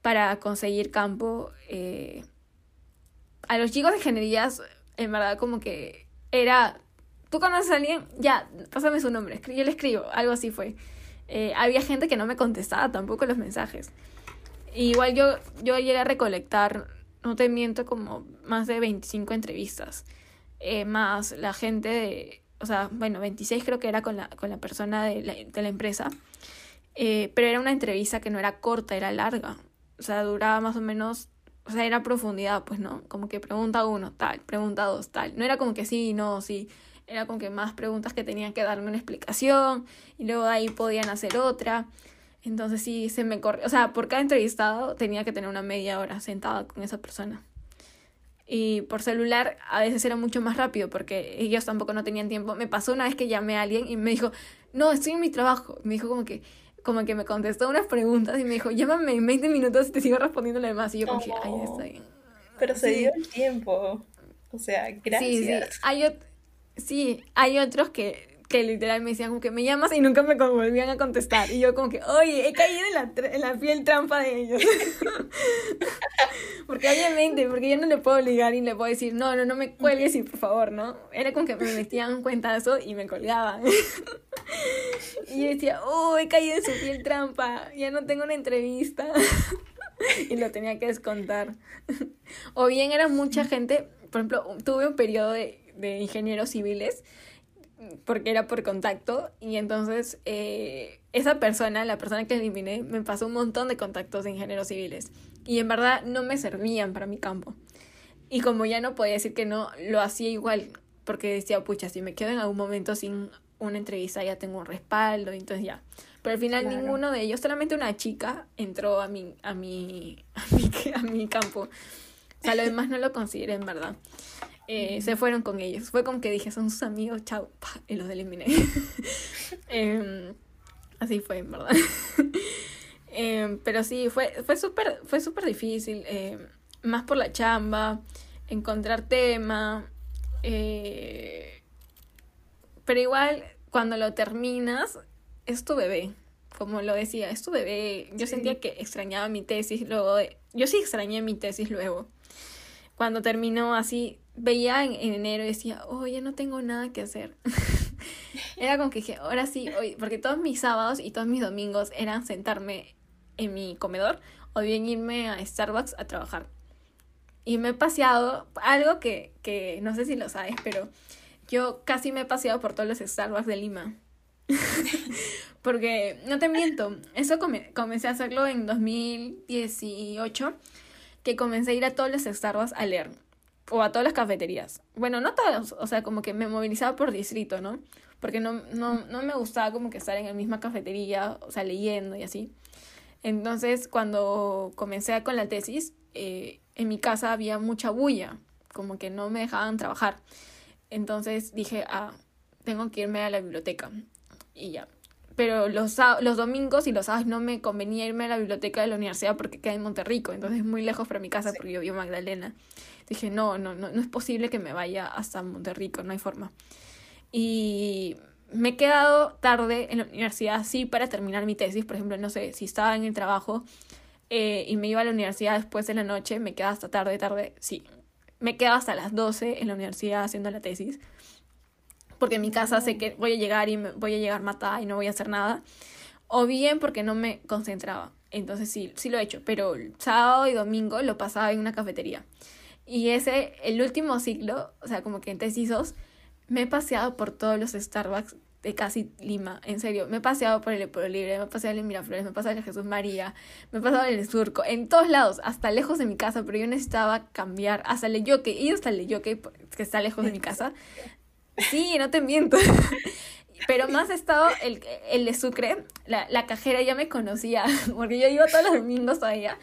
para conseguir campo. Eh, a los chicos de ingenierías, en verdad, como que era... ¿Tú conoces a alguien? Ya, pásame su nombre. Yo le escribo, algo así fue. Eh, había gente que no me contestaba tampoco los mensajes. igual yo, yo llegué a recolectar, no te miento, como más de 25 entrevistas. Eh, más la gente de, o sea, bueno, 26 creo que era con la, con la persona de la, de la empresa. Eh, pero era una entrevista que no era corta, era larga. O sea, duraba más o menos, o sea, era profundidad, pues no, como que pregunta uno, tal, pregunta dos, tal. No era como que sí, no, sí era como que más preguntas que tenían que darme una explicación y luego de ahí podían hacer otra. Entonces sí, se me corre, o sea, por cada entrevistado tenía que tener una media hora sentada con esa persona. Y por celular a veces era mucho más rápido porque ellos tampoco no tenían tiempo. Me pasó una vez que llamé a alguien y me dijo, no, estoy en mi trabajo. Me dijo como que, como que me contestó unas preguntas y me dijo, llámame en 20 minutos y te sigo respondiendo lo demás. Y yo como que, ay, estoy. Pero se dio el tiempo. O sea, gracias. Sí, sí. Hay, Sí, hay otros que, que literal me decían como que me llamas y nunca me volvían a contestar. Y yo como que, oye, he caído en la, en la fiel trampa de ellos. porque obviamente, porque yo no le puedo obligar y le puedo decir, no, no, no me cuelgues y por favor, ¿no? Era como que me metían un cuentazo y me colgaban. y yo decía, oh, he caído en su fiel trampa, ya no tengo una entrevista. y lo tenía que descontar. o bien era mucha gente, por ejemplo, tuve un periodo de de ingenieros civiles porque era por contacto y entonces eh, esa persona, la persona que eliminé, me pasó un montón de contactos de ingenieros civiles y en verdad no me servían para mi campo. Y como ya no podía decir que no, lo hacía igual porque decía, pucha, si me quedo en algún momento sin una entrevista ya tengo un respaldo, entonces ya. Pero al final ninguno de ellos, solamente una chica entró a mi, a mi, a mi, a mi campo. O sea, lo demás no lo consideré en verdad. Eh, se fueron con ellos. Fue como que dije, son sus amigos, chao, y los eliminé. Em, así fue, en verdad. Em, pero sí, fue, fue súper fue super difícil, em, más por la chamba, encontrar tema. Eh, pero igual, cuando lo terminas, es tu bebé. Como lo decía, es tu bebé. Yo sentía que extrañaba mi tesis luego de... Yo sí extrañé mi tesis luego. Cuando terminó así, veía en, enero y decía, oh, ya no tengo nada que hacer. Era como que dije, ahora sí, hoy, porque todos mis sábados y todos mis domingos eran sentarme en mi comedor o bien irme a Starbucks a trabajar. Y me he paseado, algo que, que no sé si lo sabes, pero yo casi me he paseado por todos los Starbucks de Lima. porque, no te miento, eso comencé a hacerlo en 2018, que comencé a ir a todos los Starbucks a leer o a todas las cafeterías. Bueno, no todas, o sea, como que me movilizaba por distrito, ¿no? Porque no, no, no me gustaba como que estar en la misma cafetería, o sea, leyendo y así. Entonces, cuando comencé con la tesis, eh, en mi casa había mucha bulla, como que no me dejaban trabajar. Entonces dije, ah, tengo que irme a la biblioteca. Y ya. Pero los, los domingos y los sábados no me convenía irme a la biblioteca de la universidad porque queda en Monterrico, entonces es muy lejos para mi casa porque yo vivo en Magdalena dije, no, no, no, no es posible que me vaya hasta Monterrico, no hay forma. Y me he quedado tarde en la universidad, sí, para terminar mi tesis, por ejemplo, no sé, si estaba en el trabajo eh, y me iba a la universidad después de la noche, me quedaba hasta tarde, tarde, sí. me quedo hasta las 12 en la universidad haciendo la tesis. Porque en mi casa sé que voy a llegar y me, voy a llegar matada y no voy a hacer nada. O bien porque no me concentraba. Entonces sí, sí lo he hecho. Pero sábado y domingo lo pasaba en una cafetería. Y ese, el último ciclo, o sea, como que en tesisos, me he paseado por todos los Starbucks de casi Lima, en serio. Me he paseado por el Pueblo Libre, me he paseado en Miraflores, me he paseado en Jesús María, me he pasado en el Surco, en todos lados, hasta lejos de mi casa, pero yo necesitaba cambiar, hasta Leyoque, y hasta Leyoque, que está lejos de mi casa. Sí, no te miento. Pero más estado el, el de Sucre, la, la cajera ya me conocía, porque yo iba todos los domingos todavía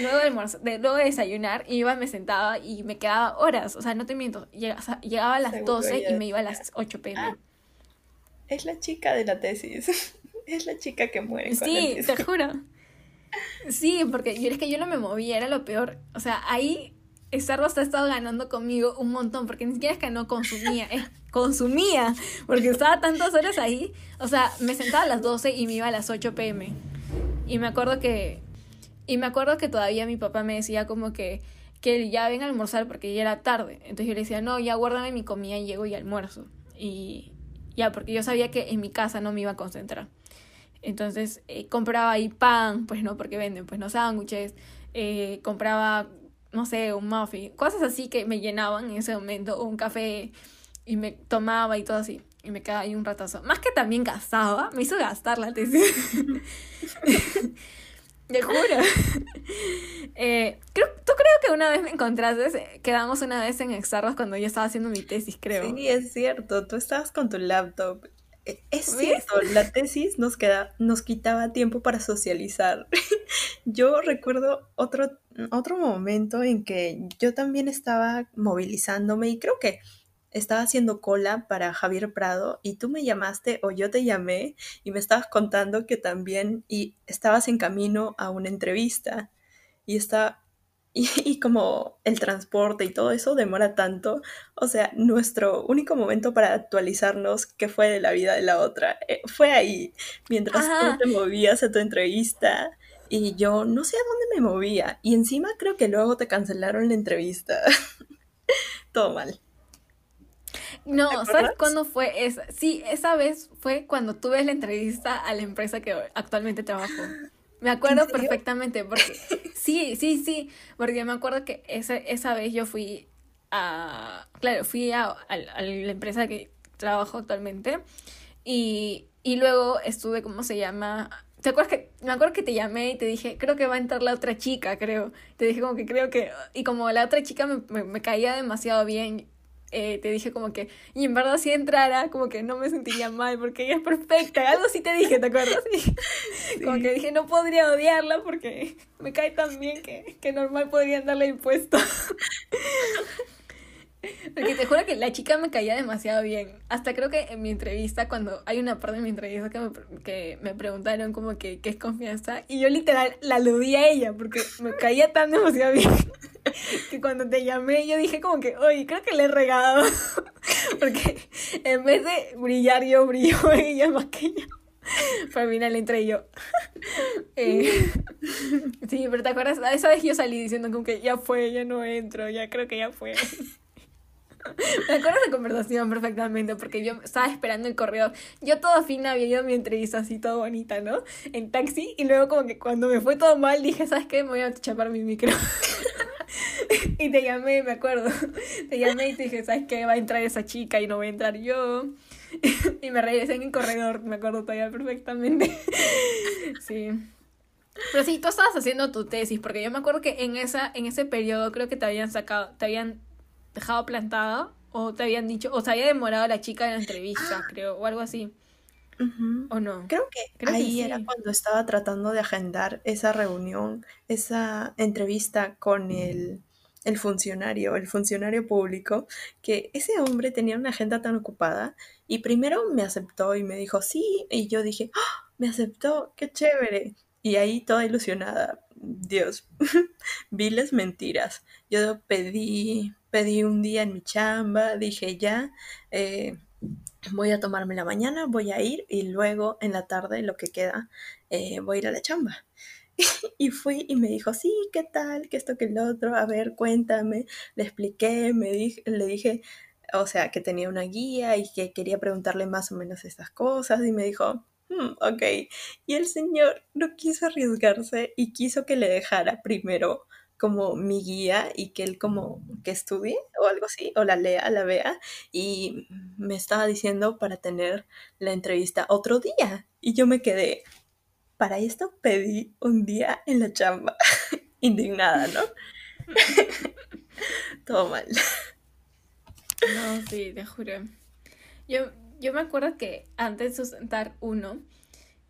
luego de, de, luego de desayunar, iba, me sentaba y me quedaba horas. O sea, no te miento. Llegaba, llegaba a las 12 y me iba a las 8 pm. es la chica de la tesis. Es la chica que muere. sí, te juro. Sí, porque yo, es que yo no me movía, era lo peor. O sea, ahí Starbucks ha estado ganando conmigo un montón, porque ni siquiera es que no consumía, es consumía, porque estaba tantas horas ahí. O sea, me sentaba a las 12 y me iba a las 8 pm. Y me acuerdo que y me acuerdo que todavía mi papá me decía como que, que ya ven a almorzar porque ya era tarde. Entonces yo le decía, no, ya guárdame mi comida y llego y almuerzo. Y ya, porque yo sabía que en mi casa no me iba a concentrar. Entonces eh, compraba ahí pan, pues no, porque venden, pues no, sándwiches. Eh, compraba, no sé, un muffin, cosas así que me llenaban en ese momento, un café y me tomaba y todo así. Y me quedaba ahí un ratazo. Más que también gastaba, me hizo gastar la tesis. Te juro. eh, creo, tú creo que una vez me encontraste, quedamos una vez en Exarros cuando yo estaba haciendo mi tesis, creo. Sí, es cierto, tú estabas con tu laptop. E, es cierto, la tesis nos, queda, nos quitaba tiempo para socializar. yo recuerdo otro, otro momento en que yo también estaba movilizándome y creo que estaba haciendo cola para Javier Prado y tú me llamaste o yo te llamé y me estabas contando que también y estabas en camino a una entrevista y está y, como el transporte y todo eso demora tanto, o sea, nuestro único momento para actualizarnos qué fue de la vida de la otra eh, fue ahí, mientras tú te movías a tu entrevista y yo no sé a dónde me movía y encima creo que luego te cancelaron la entrevista. todo mal. No, ¿sabes cuándo fue esa? Sí, esa vez fue cuando tuve la entrevista a la empresa que actualmente trabajo. Me acuerdo perfectamente, porque sí, sí, sí, porque me acuerdo que esa, esa vez yo fui a, claro, fui a, a, la empresa que trabajo actualmente y, y luego estuve, ¿cómo se llama? ¿Te acuerdas que, me acuerdo que te llamé y te dije, creo que va a entrar la otra chica, creo. Te dije como que creo que, y como la otra chica me, me caía demasiado bien, eh, te dije como que, y en verdad si entrara, como que no me sentiría mal porque ella es perfecta. Algo sí te dije, ¿te acuerdas? Como que dije, no podría odiarla porque me cae tan bien que, que normal podrían darle impuesto. Porque te juro que la chica me caía demasiado bien. Hasta creo que en mi entrevista, cuando hay una parte de mi entrevista que me, que me preguntaron como que qué es confianza, y yo literal la aludí a ella porque me caía tan demasiado bien que cuando te llamé yo dije como que, oye, creo que le he regado. porque en vez de brillar yo, brilló ella más que yo. Para al final entré yo. Eh, sí, pero te acuerdas, esa vez yo salí diciendo como que ya fue, ya no entro, ya creo que ya fue. Me acuerdo de conversación perfectamente porque yo estaba esperando el correo. Yo toda fina había ido mi entrevista así toda bonita, ¿no? En taxi y luego como que cuando me fue todo mal dije, ¿sabes qué? Me voy a chapar mi micro. y te llamé, me acuerdo. Te llamé y te dije, ¿sabes qué? Va a entrar esa chica y no voy a entrar yo. y me regresé en el corredor, me acuerdo todavía perfectamente. sí. Pero sí, tú estabas haciendo tu tesis, porque yo me acuerdo que en esa, en ese periodo creo que te habían sacado, te habían dejado plantada o te habían dicho, o se había demorado la chica en la entrevista, ah. creo, o algo así. ¿O no? Creo que ahí era cuando estaba tratando de agendar esa reunión, esa entrevista con el, el, funcionario, el funcionario público, que ese hombre tenía una agenda tan ocupada y primero me aceptó y me dijo sí, y yo dije, ¡Ah! me aceptó, qué chévere. Y ahí toda ilusionada, Dios, viles mentiras. Yo pedí pedí un día en mi chamba, dije ya, eh, voy a tomarme la mañana, voy a ir y luego en la tarde, lo que queda, eh, voy a ir a la chamba. Y fui y me dijo, sí, ¿qué tal? ¿Qué esto, que el otro? A ver, cuéntame. Le expliqué, me dije, le dije, o sea, que tenía una guía y que quería preguntarle más o menos estas cosas. Y me dijo, hmm, ok. Y el señor no quiso arriesgarse y quiso que le dejara primero como mi guía y que él como que estudie o algo así, o la lea, la vea, y me estaba diciendo para tener la entrevista otro día. Y yo me quedé, para esto pedí un día en la chamba, indignada, ¿no? Todo mal. No, sí, te juro. Yo, yo me acuerdo que antes de sustentar uno,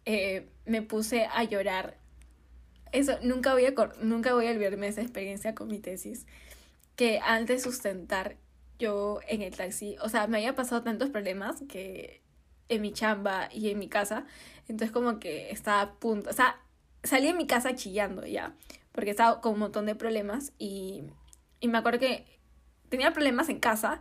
eh, me puse a llorar eso, nunca voy, a, nunca voy a olvidarme de esa experiencia con mi tesis, que antes de sustentar yo en el taxi, o sea, me había pasado tantos problemas que en mi chamba y en mi casa, entonces como que estaba a punto, o sea, salí de mi casa chillando ya, porque estaba con un montón de problemas y, y me acuerdo que tenía problemas en casa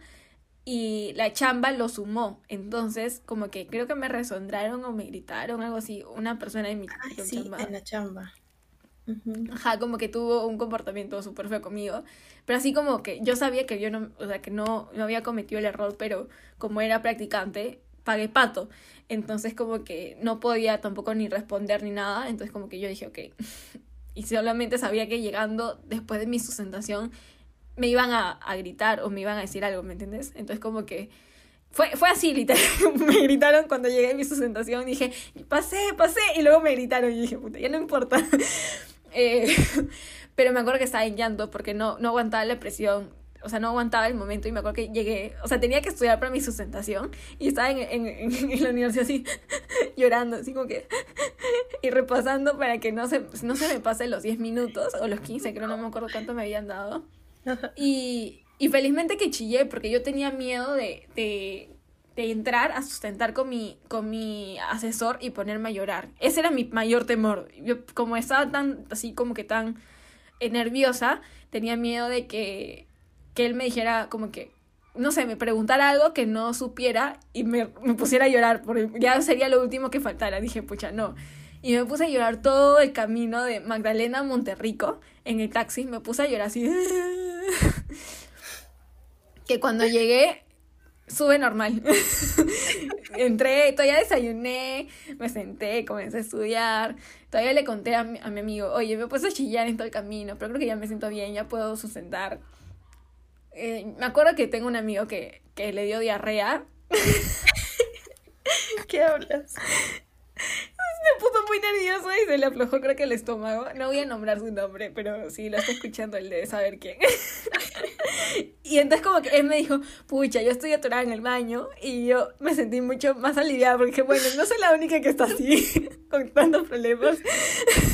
y la chamba lo sumó. Entonces, como que creo que me resondraron o me gritaron, algo así, una persona en mi sí, en la chamba. Ajá, como que tuvo un comportamiento súper feo conmigo. Pero así como que yo sabía que yo no, o sea, que no, no había cometido el error, pero como era practicante, pagué pato. Entonces como que no podía tampoco ni responder ni nada. Entonces como que yo dije, ok. y solamente sabía que llegando después de mi sustentación me iban a, a gritar o me iban a decir algo, ¿me entiendes? Entonces como que fue, fue así, literal. me gritaron cuando llegué a mi sustentación. Dije, pasé, pasé. Y luego me gritaron. Y dije, puta, ya no importa. Eh, pero me acuerdo que estaba en llanto porque no, no aguantaba la presión. O sea, no aguantaba el momento y me acuerdo que llegué, o sea, tenía que estudiar para mi sustentación y estaba en, en, en la universidad así, llorando, así como que, y repasando para que no se, no se me pasen los 10 minutos o los 15, creo, no me acuerdo cuánto me habían dado. Y, y felizmente que chillé porque yo tenía miedo de, de, de entrar a sustentar con mi, con mi asesor y ponerme a llorar. Ese era mi mayor temor. Yo como estaba tan, así como que tan nerviosa, tenía miedo de que, que él me dijera como que, no sé, me preguntara algo que no supiera y me, me pusiera a llorar, porque ya sería lo último que faltara. Dije, pucha, no. Y me puse a llorar todo el camino de Magdalena a Monterrico en el taxi. Me puse a llorar así. que cuando llegué sube normal. Entré, todavía desayuné, me senté, comencé a estudiar. Todavía le conté a mi, a mi amigo, oye, me puesto a chillar en todo el camino, pero creo que ya me siento bien, ya puedo sustentar. Eh, me acuerdo que tengo un amigo que, que le dio diarrea. ¿Qué hablas? Me puso muy nervioso y se le aflojó creo que el estómago. No voy a nombrar su nombre, pero sí lo está escuchando el de saber quién. y entonces como que él me dijo, pucha, yo estoy atorada en el baño y yo me sentí mucho más aliviada porque bueno, no soy la única que está así con tantos problemas.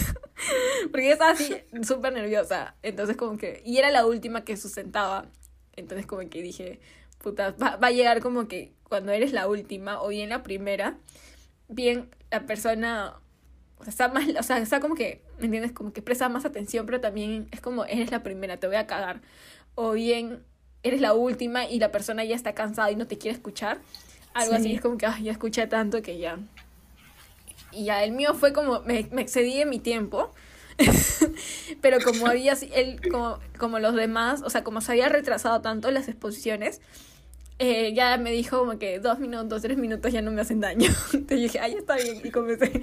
porque yo estaba así súper nerviosa. Entonces como que... Y era la última que sustentaba. Entonces como que dije, puta, va, va a llegar como que cuando eres la última o bien la primera bien la persona o sea, está más, o sea, está como que, ¿me entiendes? Como que presta más atención, pero también es como, eres la primera, te voy a cagar. O bien, eres la última y la persona ya está cansada y no te quiere escuchar. Algo así, es como que, ay, ya escuché tanto que ya. Y ya, el mío fue como, me, me excedí en mi tiempo. pero como había, él, como, como los demás, o sea, como se había retrasado tanto las exposiciones, eh, ya me dijo como que dos minutos, tres minutos ya no me hacen daño. Entonces dije, ay, está bien, y comencé.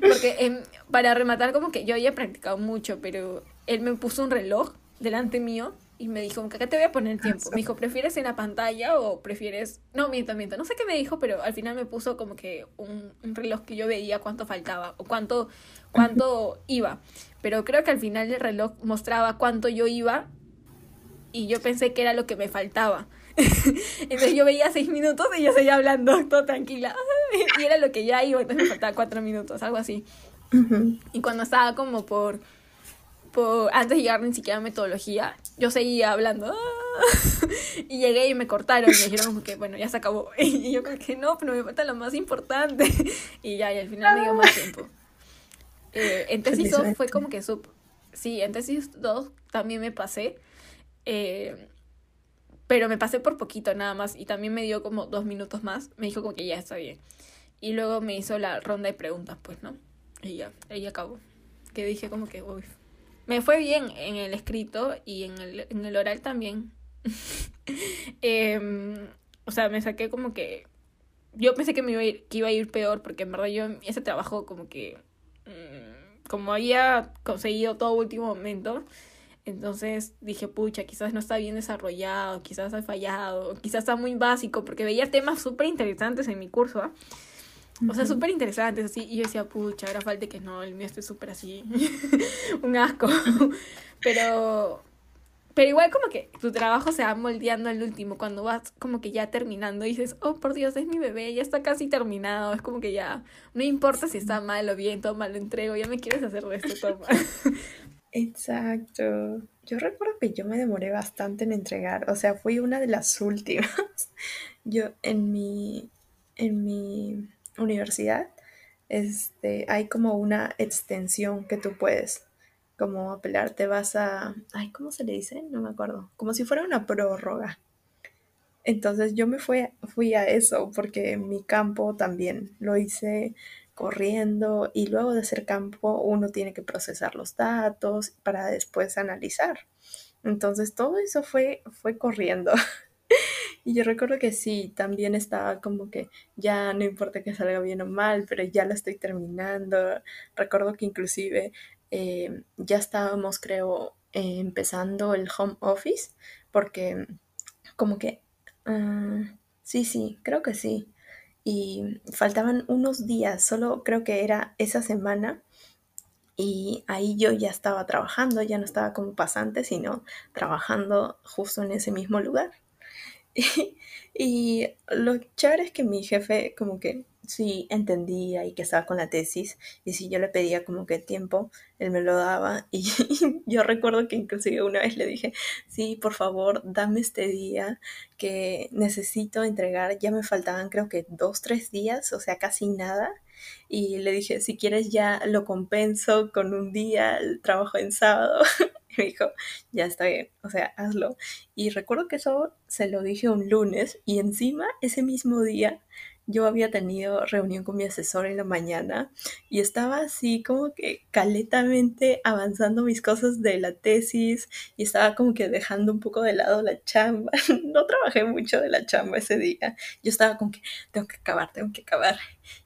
Porque em, para rematar, como que yo había practicado mucho, pero él me puso un reloj delante mío y me dijo, que acá te voy a poner tiempo. Me dijo, ¿prefieres en la pantalla o prefieres...? No, miento, miento. No sé qué me dijo, pero al final me puso como que un, un reloj que yo veía cuánto faltaba o cuánto, cuánto iba. Pero creo que al final el reloj mostraba cuánto yo iba y yo pensé que era lo que me faltaba. entonces yo veía seis minutos y yo seguía hablando, todo tranquila. y era lo que ya iba, entonces me faltaba cuatro minutos, algo así. Y cuando estaba como por, por, antes de llegar ni siquiera a metodología, yo seguía hablando. y llegué y me cortaron y me dijeron como que, bueno, ya se acabó. y yo como que no, pero me falta lo más importante. y ya, y al final me dio más tiempo. Eh, en tesis 2 fue como que sub... Sí, en tesis 2 también me pasé. Eh, pero me pasé por poquito nada más y también me dio como dos minutos más. Me dijo como que ya está bien. Y luego me hizo la ronda de preguntas, pues, ¿no? Y ya, ahí acabó. que dije como que, uy, me fue bien en el escrito y en el, en el oral también. Em, o sea, me saqué como que... Yo pensé que me iba a ir, que iba a ir peor porque en verdad yo ese trabajo como que... Mm, como había conseguido todo último momento, entonces dije, pucha, quizás no está bien desarrollado, quizás ha fallado, quizás está muy básico, porque veía temas súper interesantes en mi curso, ¿ah? O sea, súper interesantes, así. Y yo decía, pucha, ahora falta que no, el mío esté súper así. un asco. pero. Pero igual como que tu trabajo se va moldeando al último, cuando vas como que ya terminando y dices, oh por Dios, es mi bebé, ya está casi terminado, es como que ya, no importa si está mal o bien, toma, lo entrego, ya me quieres hacer de esto, toma. Exacto. Yo recuerdo que yo me demoré bastante en entregar, o sea, fui una de las últimas. Yo en mi, en mi universidad, este, hay como una extensión que tú puedes como apelar, te vas a, ay, ¿cómo se le dice? No me acuerdo, como si fuera una prórroga. Entonces yo me fui, fui a eso porque mi campo también lo hice corriendo y luego de hacer campo uno tiene que procesar los datos para después analizar. Entonces todo eso fue, fue corriendo. Y yo recuerdo que sí, también estaba como que ya no importa que salga bien o mal, pero ya lo estoy terminando. Recuerdo que inclusive eh, ya estábamos, creo, eh, empezando el home office, porque como que... Ah, sí, sí, creo que sí. Y faltaban unos días, solo creo que era esa semana. Y ahí yo ya estaba trabajando, ya no estaba como pasante, sino trabajando justo en ese mismo lugar. Y, lo chévere es que mi jefe como que sí entendía y que estaba con la tesis y si yo le pedía como que tiempo, él me lo daba y, yo recuerdo que inclusive una vez le dije, sí, por favor, dame este día que necesito entregar, ya me faltaban creo que dos, tres días, o sea, casi nada. Y le dije, si quieres ya lo compenso con un día, el trabajo en sábado. me dijo, ya está bien, o sea, hazlo. Y recuerdo que eso se lo dije un lunes y encima ese mismo día yo había tenido reunión con mi asesor en la mañana y estaba así como que caletamente avanzando mis cosas de la tesis y estaba como que dejando un poco de lado la chamba. No trabajé mucho de la chamba ese día. Yo estaba como que tengo que acabar, tengo que acabar.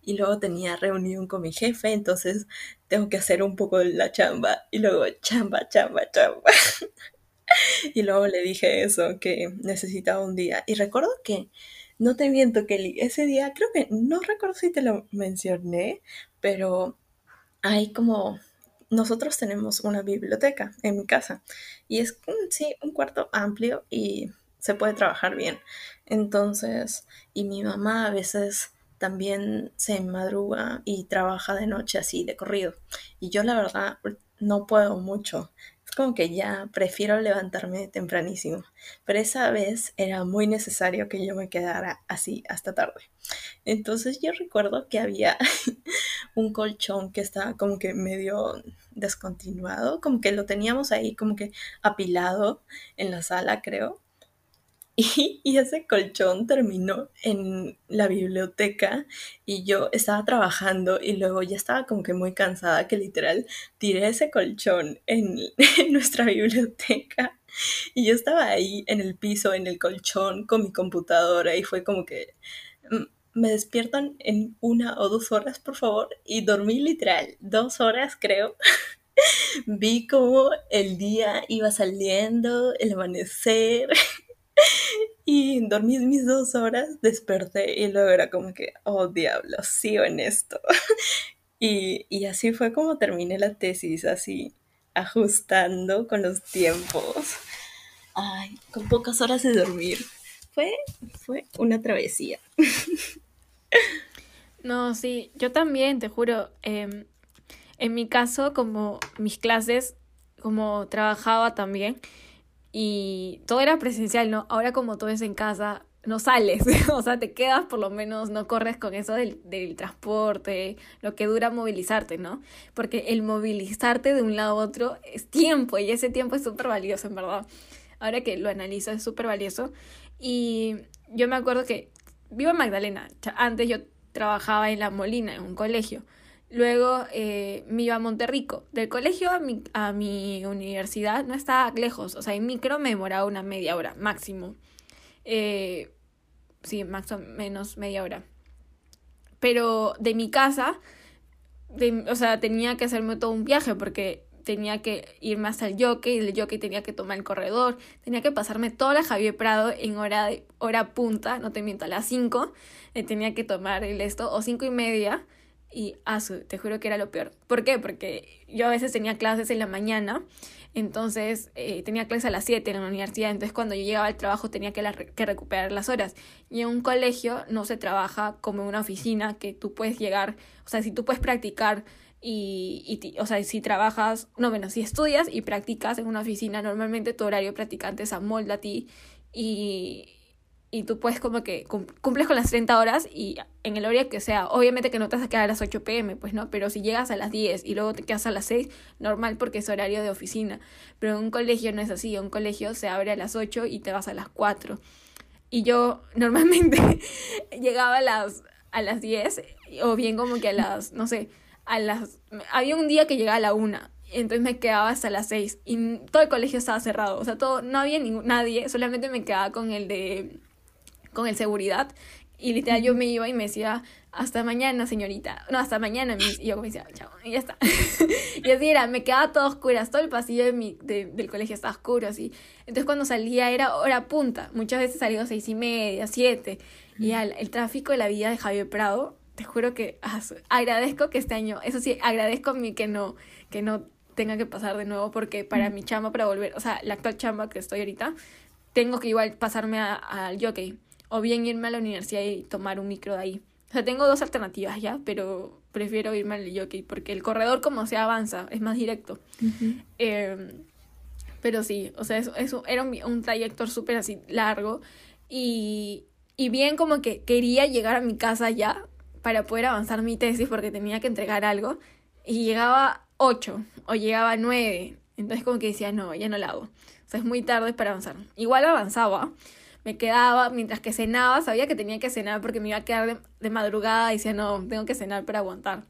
Y luego tenía reunión con mi jefe, entonces tengo que hacer un poco de la chamba y luego chamba, chamba, chamba. y luego le dije eso, que necesitaba un día. Y recuerdo que no te miento, Kelly. Ese día creo que no recuerdo si te lo mencioné, pero hay como nosotros tenemos una biblioteca en mi casa y es sí un cuarto amplio y se puede trabajar bien. Entonces, y mi mamá a veces también se madruga y trabaja de noche así de corrido. Y yo la verdad no puedo mucho como que ya prefiero levantarme tempranísimo. Pero esa vez era muy necesario que yo me quedara así hasta tarde. Entonces yo recuerdo que había un colchón que estaba como que medio descontinuado, como que lo teníamos ahí como que apilado en la sala, creo. Y, ese colchón terminó en la biblioteca y yo estaba trabajando y luego ya estaba como que muy cansada que literal tiré ese colchón en, en nuestra biblioteca y yo estaba ahí en el piso, en el colchón con mi computadora y fue como que me despiertan en una o dos horas por favor y dormí literal dos horas creo. Vi como el día iba saliendo, el amanecer y dormí mis dos horas, desperté y luego era como que, oh diablo, sigo en esto. y, y así fue como terminé la tesis, así ajustando con los tiempos. Ay, con pocas horas de dormir. Fue, fue una travesía. No, sí, yo también, te juro. Em, en mi caso, como mis clases, como trabajaba también, y todo era presencial, ¿no? Ahora como todo es en casa, no sales, o sea, te quedas por lo menos, no corres con eso del, del, transporte, lo que dura movilizarte, ¿no? Porque el movilizarte de un lado a otro es tiempo y ese tiempo es súper valioso, en verdad. Ahora que lo analizo es súper valioso. Y yo me acuerdo que vivo en Magdalena, antes yo trabajaba en La Molina, en un colegio. Luego eh, me iba a Monterrico. Del colegio a mi, a mi universidad no estaba lejos. O sea, en micro me demoraba una media hora, máximo. Eh, sí, más o menos media hora. Pero de mi casa, de, o sea, tenía que hacerme todo un viaje porque tenía que irme hasta el jockey, el jockey tenía que tomar el corredor, tenía que pasarme toda la Javier Prado en hora, hora punta, no te miento, a las 5, eh, tenía que tomar el esto, o cinco y media, y asu, te juro que era lo peor. ¿Por qué? Porque yo a veces tenía clases en la mañana, entonces eh, tenía clases a las 7 en la universidad, entonces cuando yo llegaba al trabajo tenía que, que recuperar las horas. Y en un colegio no se trabaja como en una oficina que tú puedes llegar, o sea, si tú puedes practicar y, y, o sea, si trabajas, no, bueno, si estudias y practicas en una oficina, normalmente tu horario practicante se amolda a ti y, y tú puedes como que cumples con las 30 horas y en el horario que sea, obviamente que no te vas a quedar a las 8 pm, pues no, pero si llegas a las 10 y luego te quedas a las 6, normal porque es horario de oficina, pero en un colegio no es así, un colegio se abre a las 8 y te vas a las 4. Y yo normalmente llegaba a las, a las 10 o bien como que a las, no sé, a las... Había un día que llegaba a la una, entonces me quedaba hasta las seis y todo el colegio estaba cerrado, o sea, todo, no había nadie, solamente me quedaba con el de, con el seguridad y literal yo me iba y me decía, hasta mañana, señorita. No, hasta mañana. Y yo me decía, chao, y ya está. y así era, me quedaba todo oscuro. Todo el pasillo de mi, del colegio estaba oscuro, así. Entonces cuando salía era hora punta. Muchas veces salía a seis y media, siete. Y al, el tráfico de la vida de Javier Prado te juro que agradezco que este año, eso sí, agradezco a mí que no, que no tenga que pasar de nuevo porque para mi chamba, para volver, o sea, la actual chamba que estoy ahorita, tengo que igual pasarme al jockey o bien irme a la universidad y tomar un micro de ahí. O sea, tengo dos alternativas ya, pero prefiero irme al jockey porque el corredor como se avanza, es más directo. Em, pero sí, o sea, eso, eso era un, un trayecto súper así largo y, y bien como que quería llegar a mi casa ya, para poder avanzar mi tesis porque tenía que entregar algo y llegaba 8 o llegaba 9. Entonces como que decía, no, ya no la hago. O sea, es muy tarde para avanzar. Igual avanzaba, me quedaba mientras que cenaba, sabía que tenía que cenar porque me iba a quedar de, madrugada y decía, no, tengo que cenar para aguantar.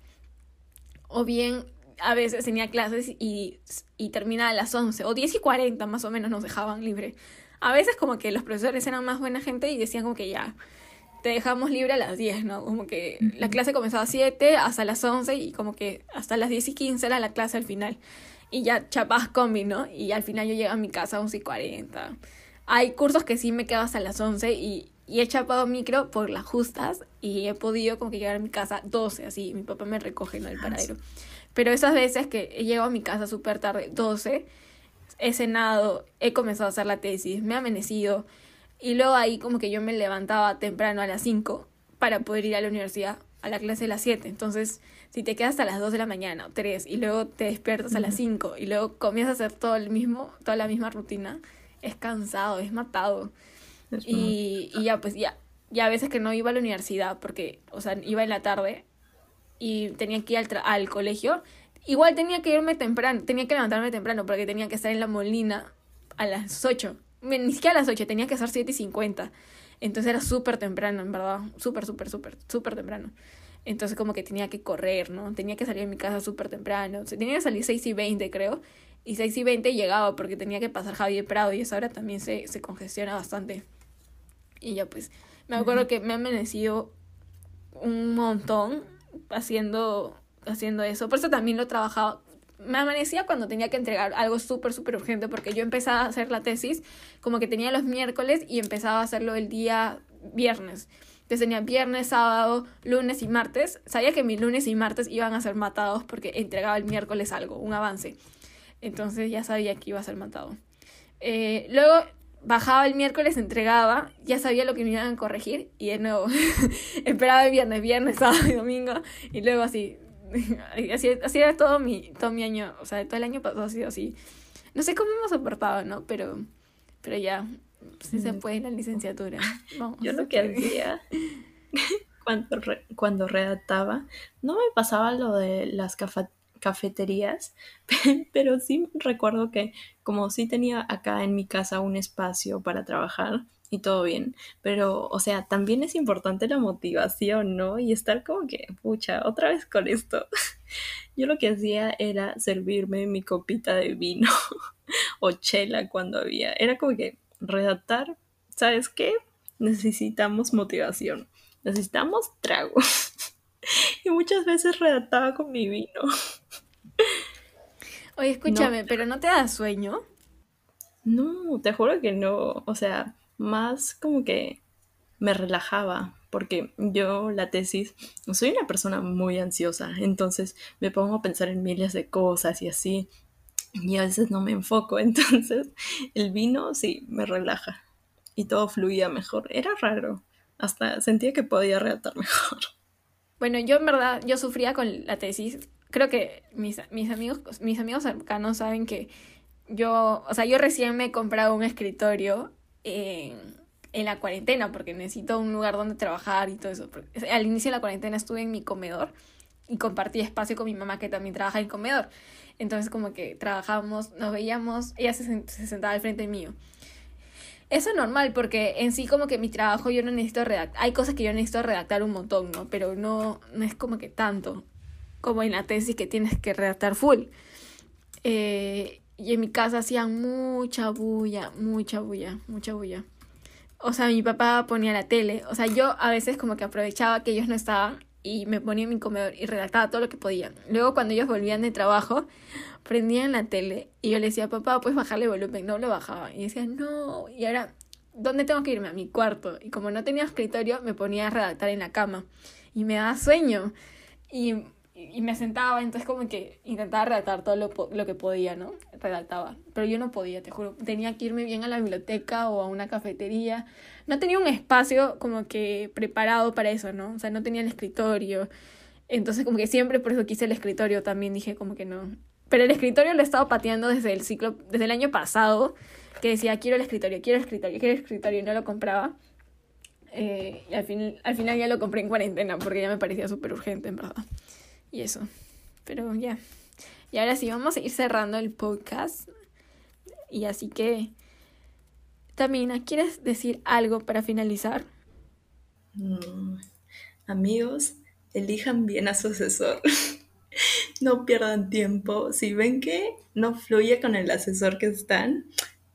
O bien a veces tenía clases y, y terminaba a las 11 o 10 y 40 más o menos nos dejaban libre. A veces como que los profesores eran más buena gente y decían como que ya, te dejamos libre a las 10, ¿no? Como que la clase comenzaba a 7 hasta las 11 y como que hasta las 10 y 15 era la clase al final. Y ya chapas combi, ¿no? Y al final yo llego a mi casa a 11 y 40. Hay cursos que sí me quedo hasta las 11 y, y he chapado micro por las justas y he podido como que llegar a mi casa 12, así. Mi papá me recoge en el ah, paradero. Pero esas veces que he llegado a mi casa súper tarde, 12, he cenado, he comenzado a hacer la tesis, me he amanecido y luego ahí como que yo me levantaba temprano a las 5 para poder ir a la universidad a la clase de las 7. Entonces, si te quedas hasta las 2 de la mañana o 3 y luego te despiertas a las 5 y luego comienzas a hacer todo el mismo, toda la misma rutina, es cansado, es matado. y, y, ya, pues ya, ya a veces que no iba a la universidad porque, o sea, iba en la tarde y tenía que ir al, al colegio. Igual tenía que irme temprano, tenía que levantarme temprano porque tenía que estar en la molina a las 8 ni siquiera a las 8, tenía que ser 7 y 50. Entonces era súper temprano, en verdad. Súper, súper, súper, súper temprano. Entonces como que tenía que correr, ¿no? Tenía que salir de mi casa súper temprano. tenía que salir 6 y 20, creo. Y 6 y 20 llegaba porque tenía que pasar Javier Prado y esa hora también se, se congestiona bastante. Y ya pues, me acuerdo que me ha amanecido un montón haciendo, haciendo eso. Por eso también lo trabajaba, me amanecía cuando tenía que entregar algo súper, súper urgente, porque yo empezaba a hacer la tesis como que tenía los miércoles y empezaba a hacerlo el día viernes. Entonces tenía viernes, sábado, lunes y martes. Sabía que mis lunes y martes iban a ser matados porque entregaba el miércoles algo, un avance. Entonces ya sabía que iba a ser matado. Eh, luego bajaba el miércoles, entregaba, ya sabía lo que me iban a corregir y de nuevo esperaba el viernes, viernes, sábado y domingo y luego así así, así era todo mi, todo mi año, o sea, todo el año pasado ha sido así. No sé cómo hemos soportado, ¿no? Pero, pero ya, sí se puede en la licenciatura. Yo lo que hacía cuando, cuando redactaba, no me pasaba lo de las cafeterías, pero sí recuerdo que como sí tenía acá en mi casa un espacio para trabajar, y todo bien. Pero, o sea, también es importante la motivación, ¿no? Y estar como que, pucha, otra vez con esto. Yo lo que hacía era servirme mi copita de vino o chela cuando había. Era como que redactar, ¿sabes qué? Necesitamos motivación. Necesitamos trago. y muchas veces redactaba con mi vino. Oye, escúchame, ¿pero no te da sueño? No, te juro que no. O sea, más como que me relajaba, porque yo la tesis, soy una persona muy ansiosa, entonces me pongo a pensar en miles de cosas y así, y a veces no me enfoco, entonces el vino sí me relaja y todo fluía mejor, era raro, hasta sentía que podía redactar mejor. Bueno, yo en verdad, yo sufría con la tesis, creo que mis, mis amigos, mis amigos cercanos saben que yo, o sea, yo recién me he comprado un escritorio en, la cuarentena porque necesito un lugar donde trabajar y todo eso. Al inicio de la cuarentena estuve en mi comedor y compartí espacio con mi mamá que también trabaja en comedor. Entonces como que trabajábamos, nos veíamos, ella se, se sentaba al frente mío. Eso es normal porque en sí como que mi trabajo yo no necesito redactar, hay cosas que yo necesito redactar un montón, ¿no? Pero no, no es como que tanto como en la tesis que tienes que redactar full. Eh, y en mi casa hacían mucha bulla, mucha bulla, mucha bulla. O sea, mi papá ponía la tele. O sea, yo a veces como que aprovechaba que ellos no estaban y me ponía en mi comedor y redactaba todo lo que podía. Luego cuando ellos volvían de trabajo, prendían la tele y yo le decía, papá, puedes bajarle el volumen. No lo bajaba. Y decía, no. Y ahora, ¿dónde tengo que irme? A mi cuarto. Y como no tenía escritorio, me ponía a redactar en la cama. Y me daba sueño. Y y me sentaba, entonces como que intentaba redactar todo lo, lo, que podía, ¿no? Redactaba. Pero yo no podía, te juro. Tenía que irme bien a la biblioteca o a una cafetería. No tenía un espacio como que preparado para eso, ¿no? O sea, no tenía el escritorio. Entonces como que siempre por eso quise el escritorio también, dije como que no. Pero el escritorio lo he estado pateando desde el ciclo, desde el año pasado, que decía, quiero el escritorio, quiero el escritorio, quiero el escritorio, y no lo compraba. Eh, y al, fin, al final ya lo compré en cuarentena porque ya me parecía súper urgente, en verdad. Y eso. Pero ya. Y ahora sí, vamos a ir cerrando el podcast. Y así que, Tamina, ¿quieres decir algo para finalizar? Mm, amigos, elijan bien a su asesor. no pierdan tiempo. Si ven que no fluye con el asesor que están,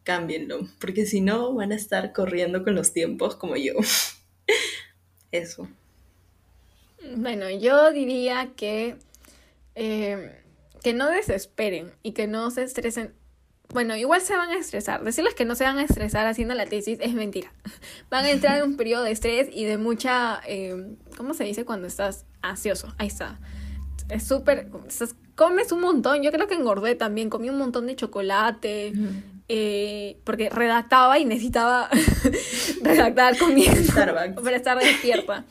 cámbienlo. Porque si no, van a estar corriendo con los tiempos como yo. Eso. Bueno, yo diría que, eh, que no desesperen y que no se estresen. Bueno, igual se van a estresar. Decirles que no se van a estresar haciendo la tesis es mentira. Van a entrar en un periodo de estrés y de mucha... Eh, ¿Cómo se dice cuando estás ansioso? Ahí está. Es súper... Comes un montón. Yo creo que engordé también. Comí un montón de chocolate. Eh, porque redactaba y necesitaba redactar comiendo para estar despierta.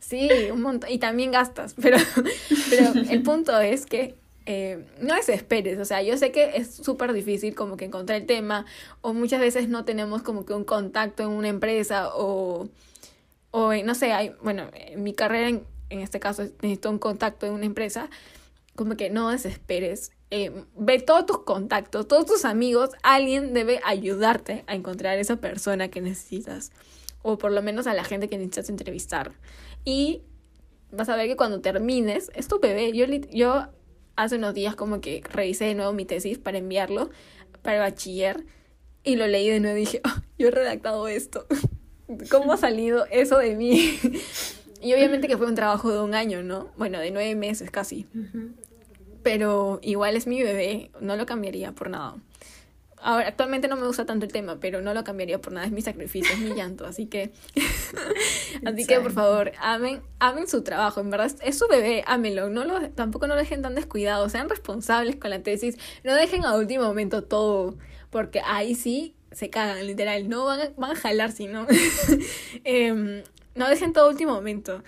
Sí, un montón. Y también gastas, pero, pero el punto es que eh, no desesperes, o sea, yo sé que es súper difícil como que encontrar el tema o muchas veces no tenemos como que un contacto en una empresa o, o no sé, hay, bueno, en mi carrera en, este caso necesito un contacto en una empresa, como que no desesperes, eh, ve todos tus contactos, todos tus amigos, alguien debe ayudarte a encontrar esa persona que necesitas o por lo menos a la gente que necesitas entrevistar. Y vas a ver que cuando termines, es tu bebé. Yo, yo hace unos días como que revisé de nuevo mi tesis para enviarlo para el bachiller y lo leí de nuevo y dije, oh, yo he redactado esto. ¿Cómo ha salido eso de mí? y obviamente que fue un trabajo de un año, ¿no? Bueno, de nueve meses casi. Pero igual es mi bebé, no lo cambiaría por nada. Ahora, actualmente no me gusta tanto el tema, pero no lo cambiaría por nada. Es mi sacrificio, es mi llanto. Así que, así que por favor, amen, amen su trabajo. En verdad, es su bebé, ámenlo. No lo, tampoco no lo dejen tan descuidado. Sean responsables con la tesis. No dejen a último momento todo, porque ahí sí se cagan, literal. No van a, van a jalar si no. Em, no dejen todo último momento.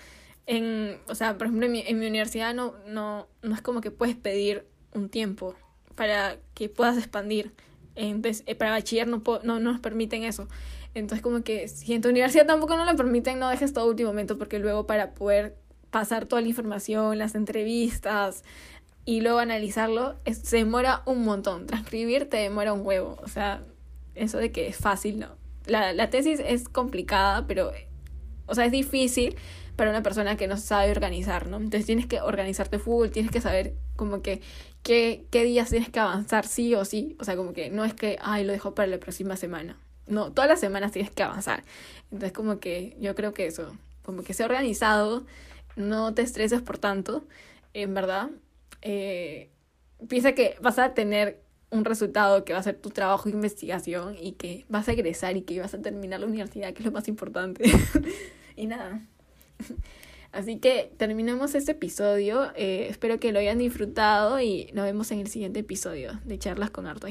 En, o sea, por ejemplo, en mi, en mi universidad no, no, no es como que puedes pedir un tiempo para que puedas expandir. Entonces, eh, para bachiller no, no, nos permiten eso. Entonces, como que si en tu universidad tampoco no lo permiten, no dejes todo último momento, porque luego para poder pasar toda la información, las entrevistas y luego analizarlo, se demora un montón. Transcribir te demora un huevo. O sea, eso de que es fácil, no. la, la tesis es complicada, pero, o sea, es difícil para una persona que no sabe organizar, ¿no? Entonces tienes que organizarte full, tienes que saber como que qué, qué días tienes que avanzar sí o sí. O sea, como que no es que, ay, lo dejo para la próxima semana. No, todas las semanas tienes que avanzar. Entonces como que yo creo que eso, como que sea organizado, no te estreses por tanto, en verdad. Eh, piensa que vas a tener un resultado que va a ser tu trabajo de investigación y que vas a egresar y que vas a terminar la universidad, que es lo más importante. y nada. Así que terminamos este episodio. Eh, espero que lo hayan disfrutado y nos vemos en el siguiente episodio de Charlas con Harto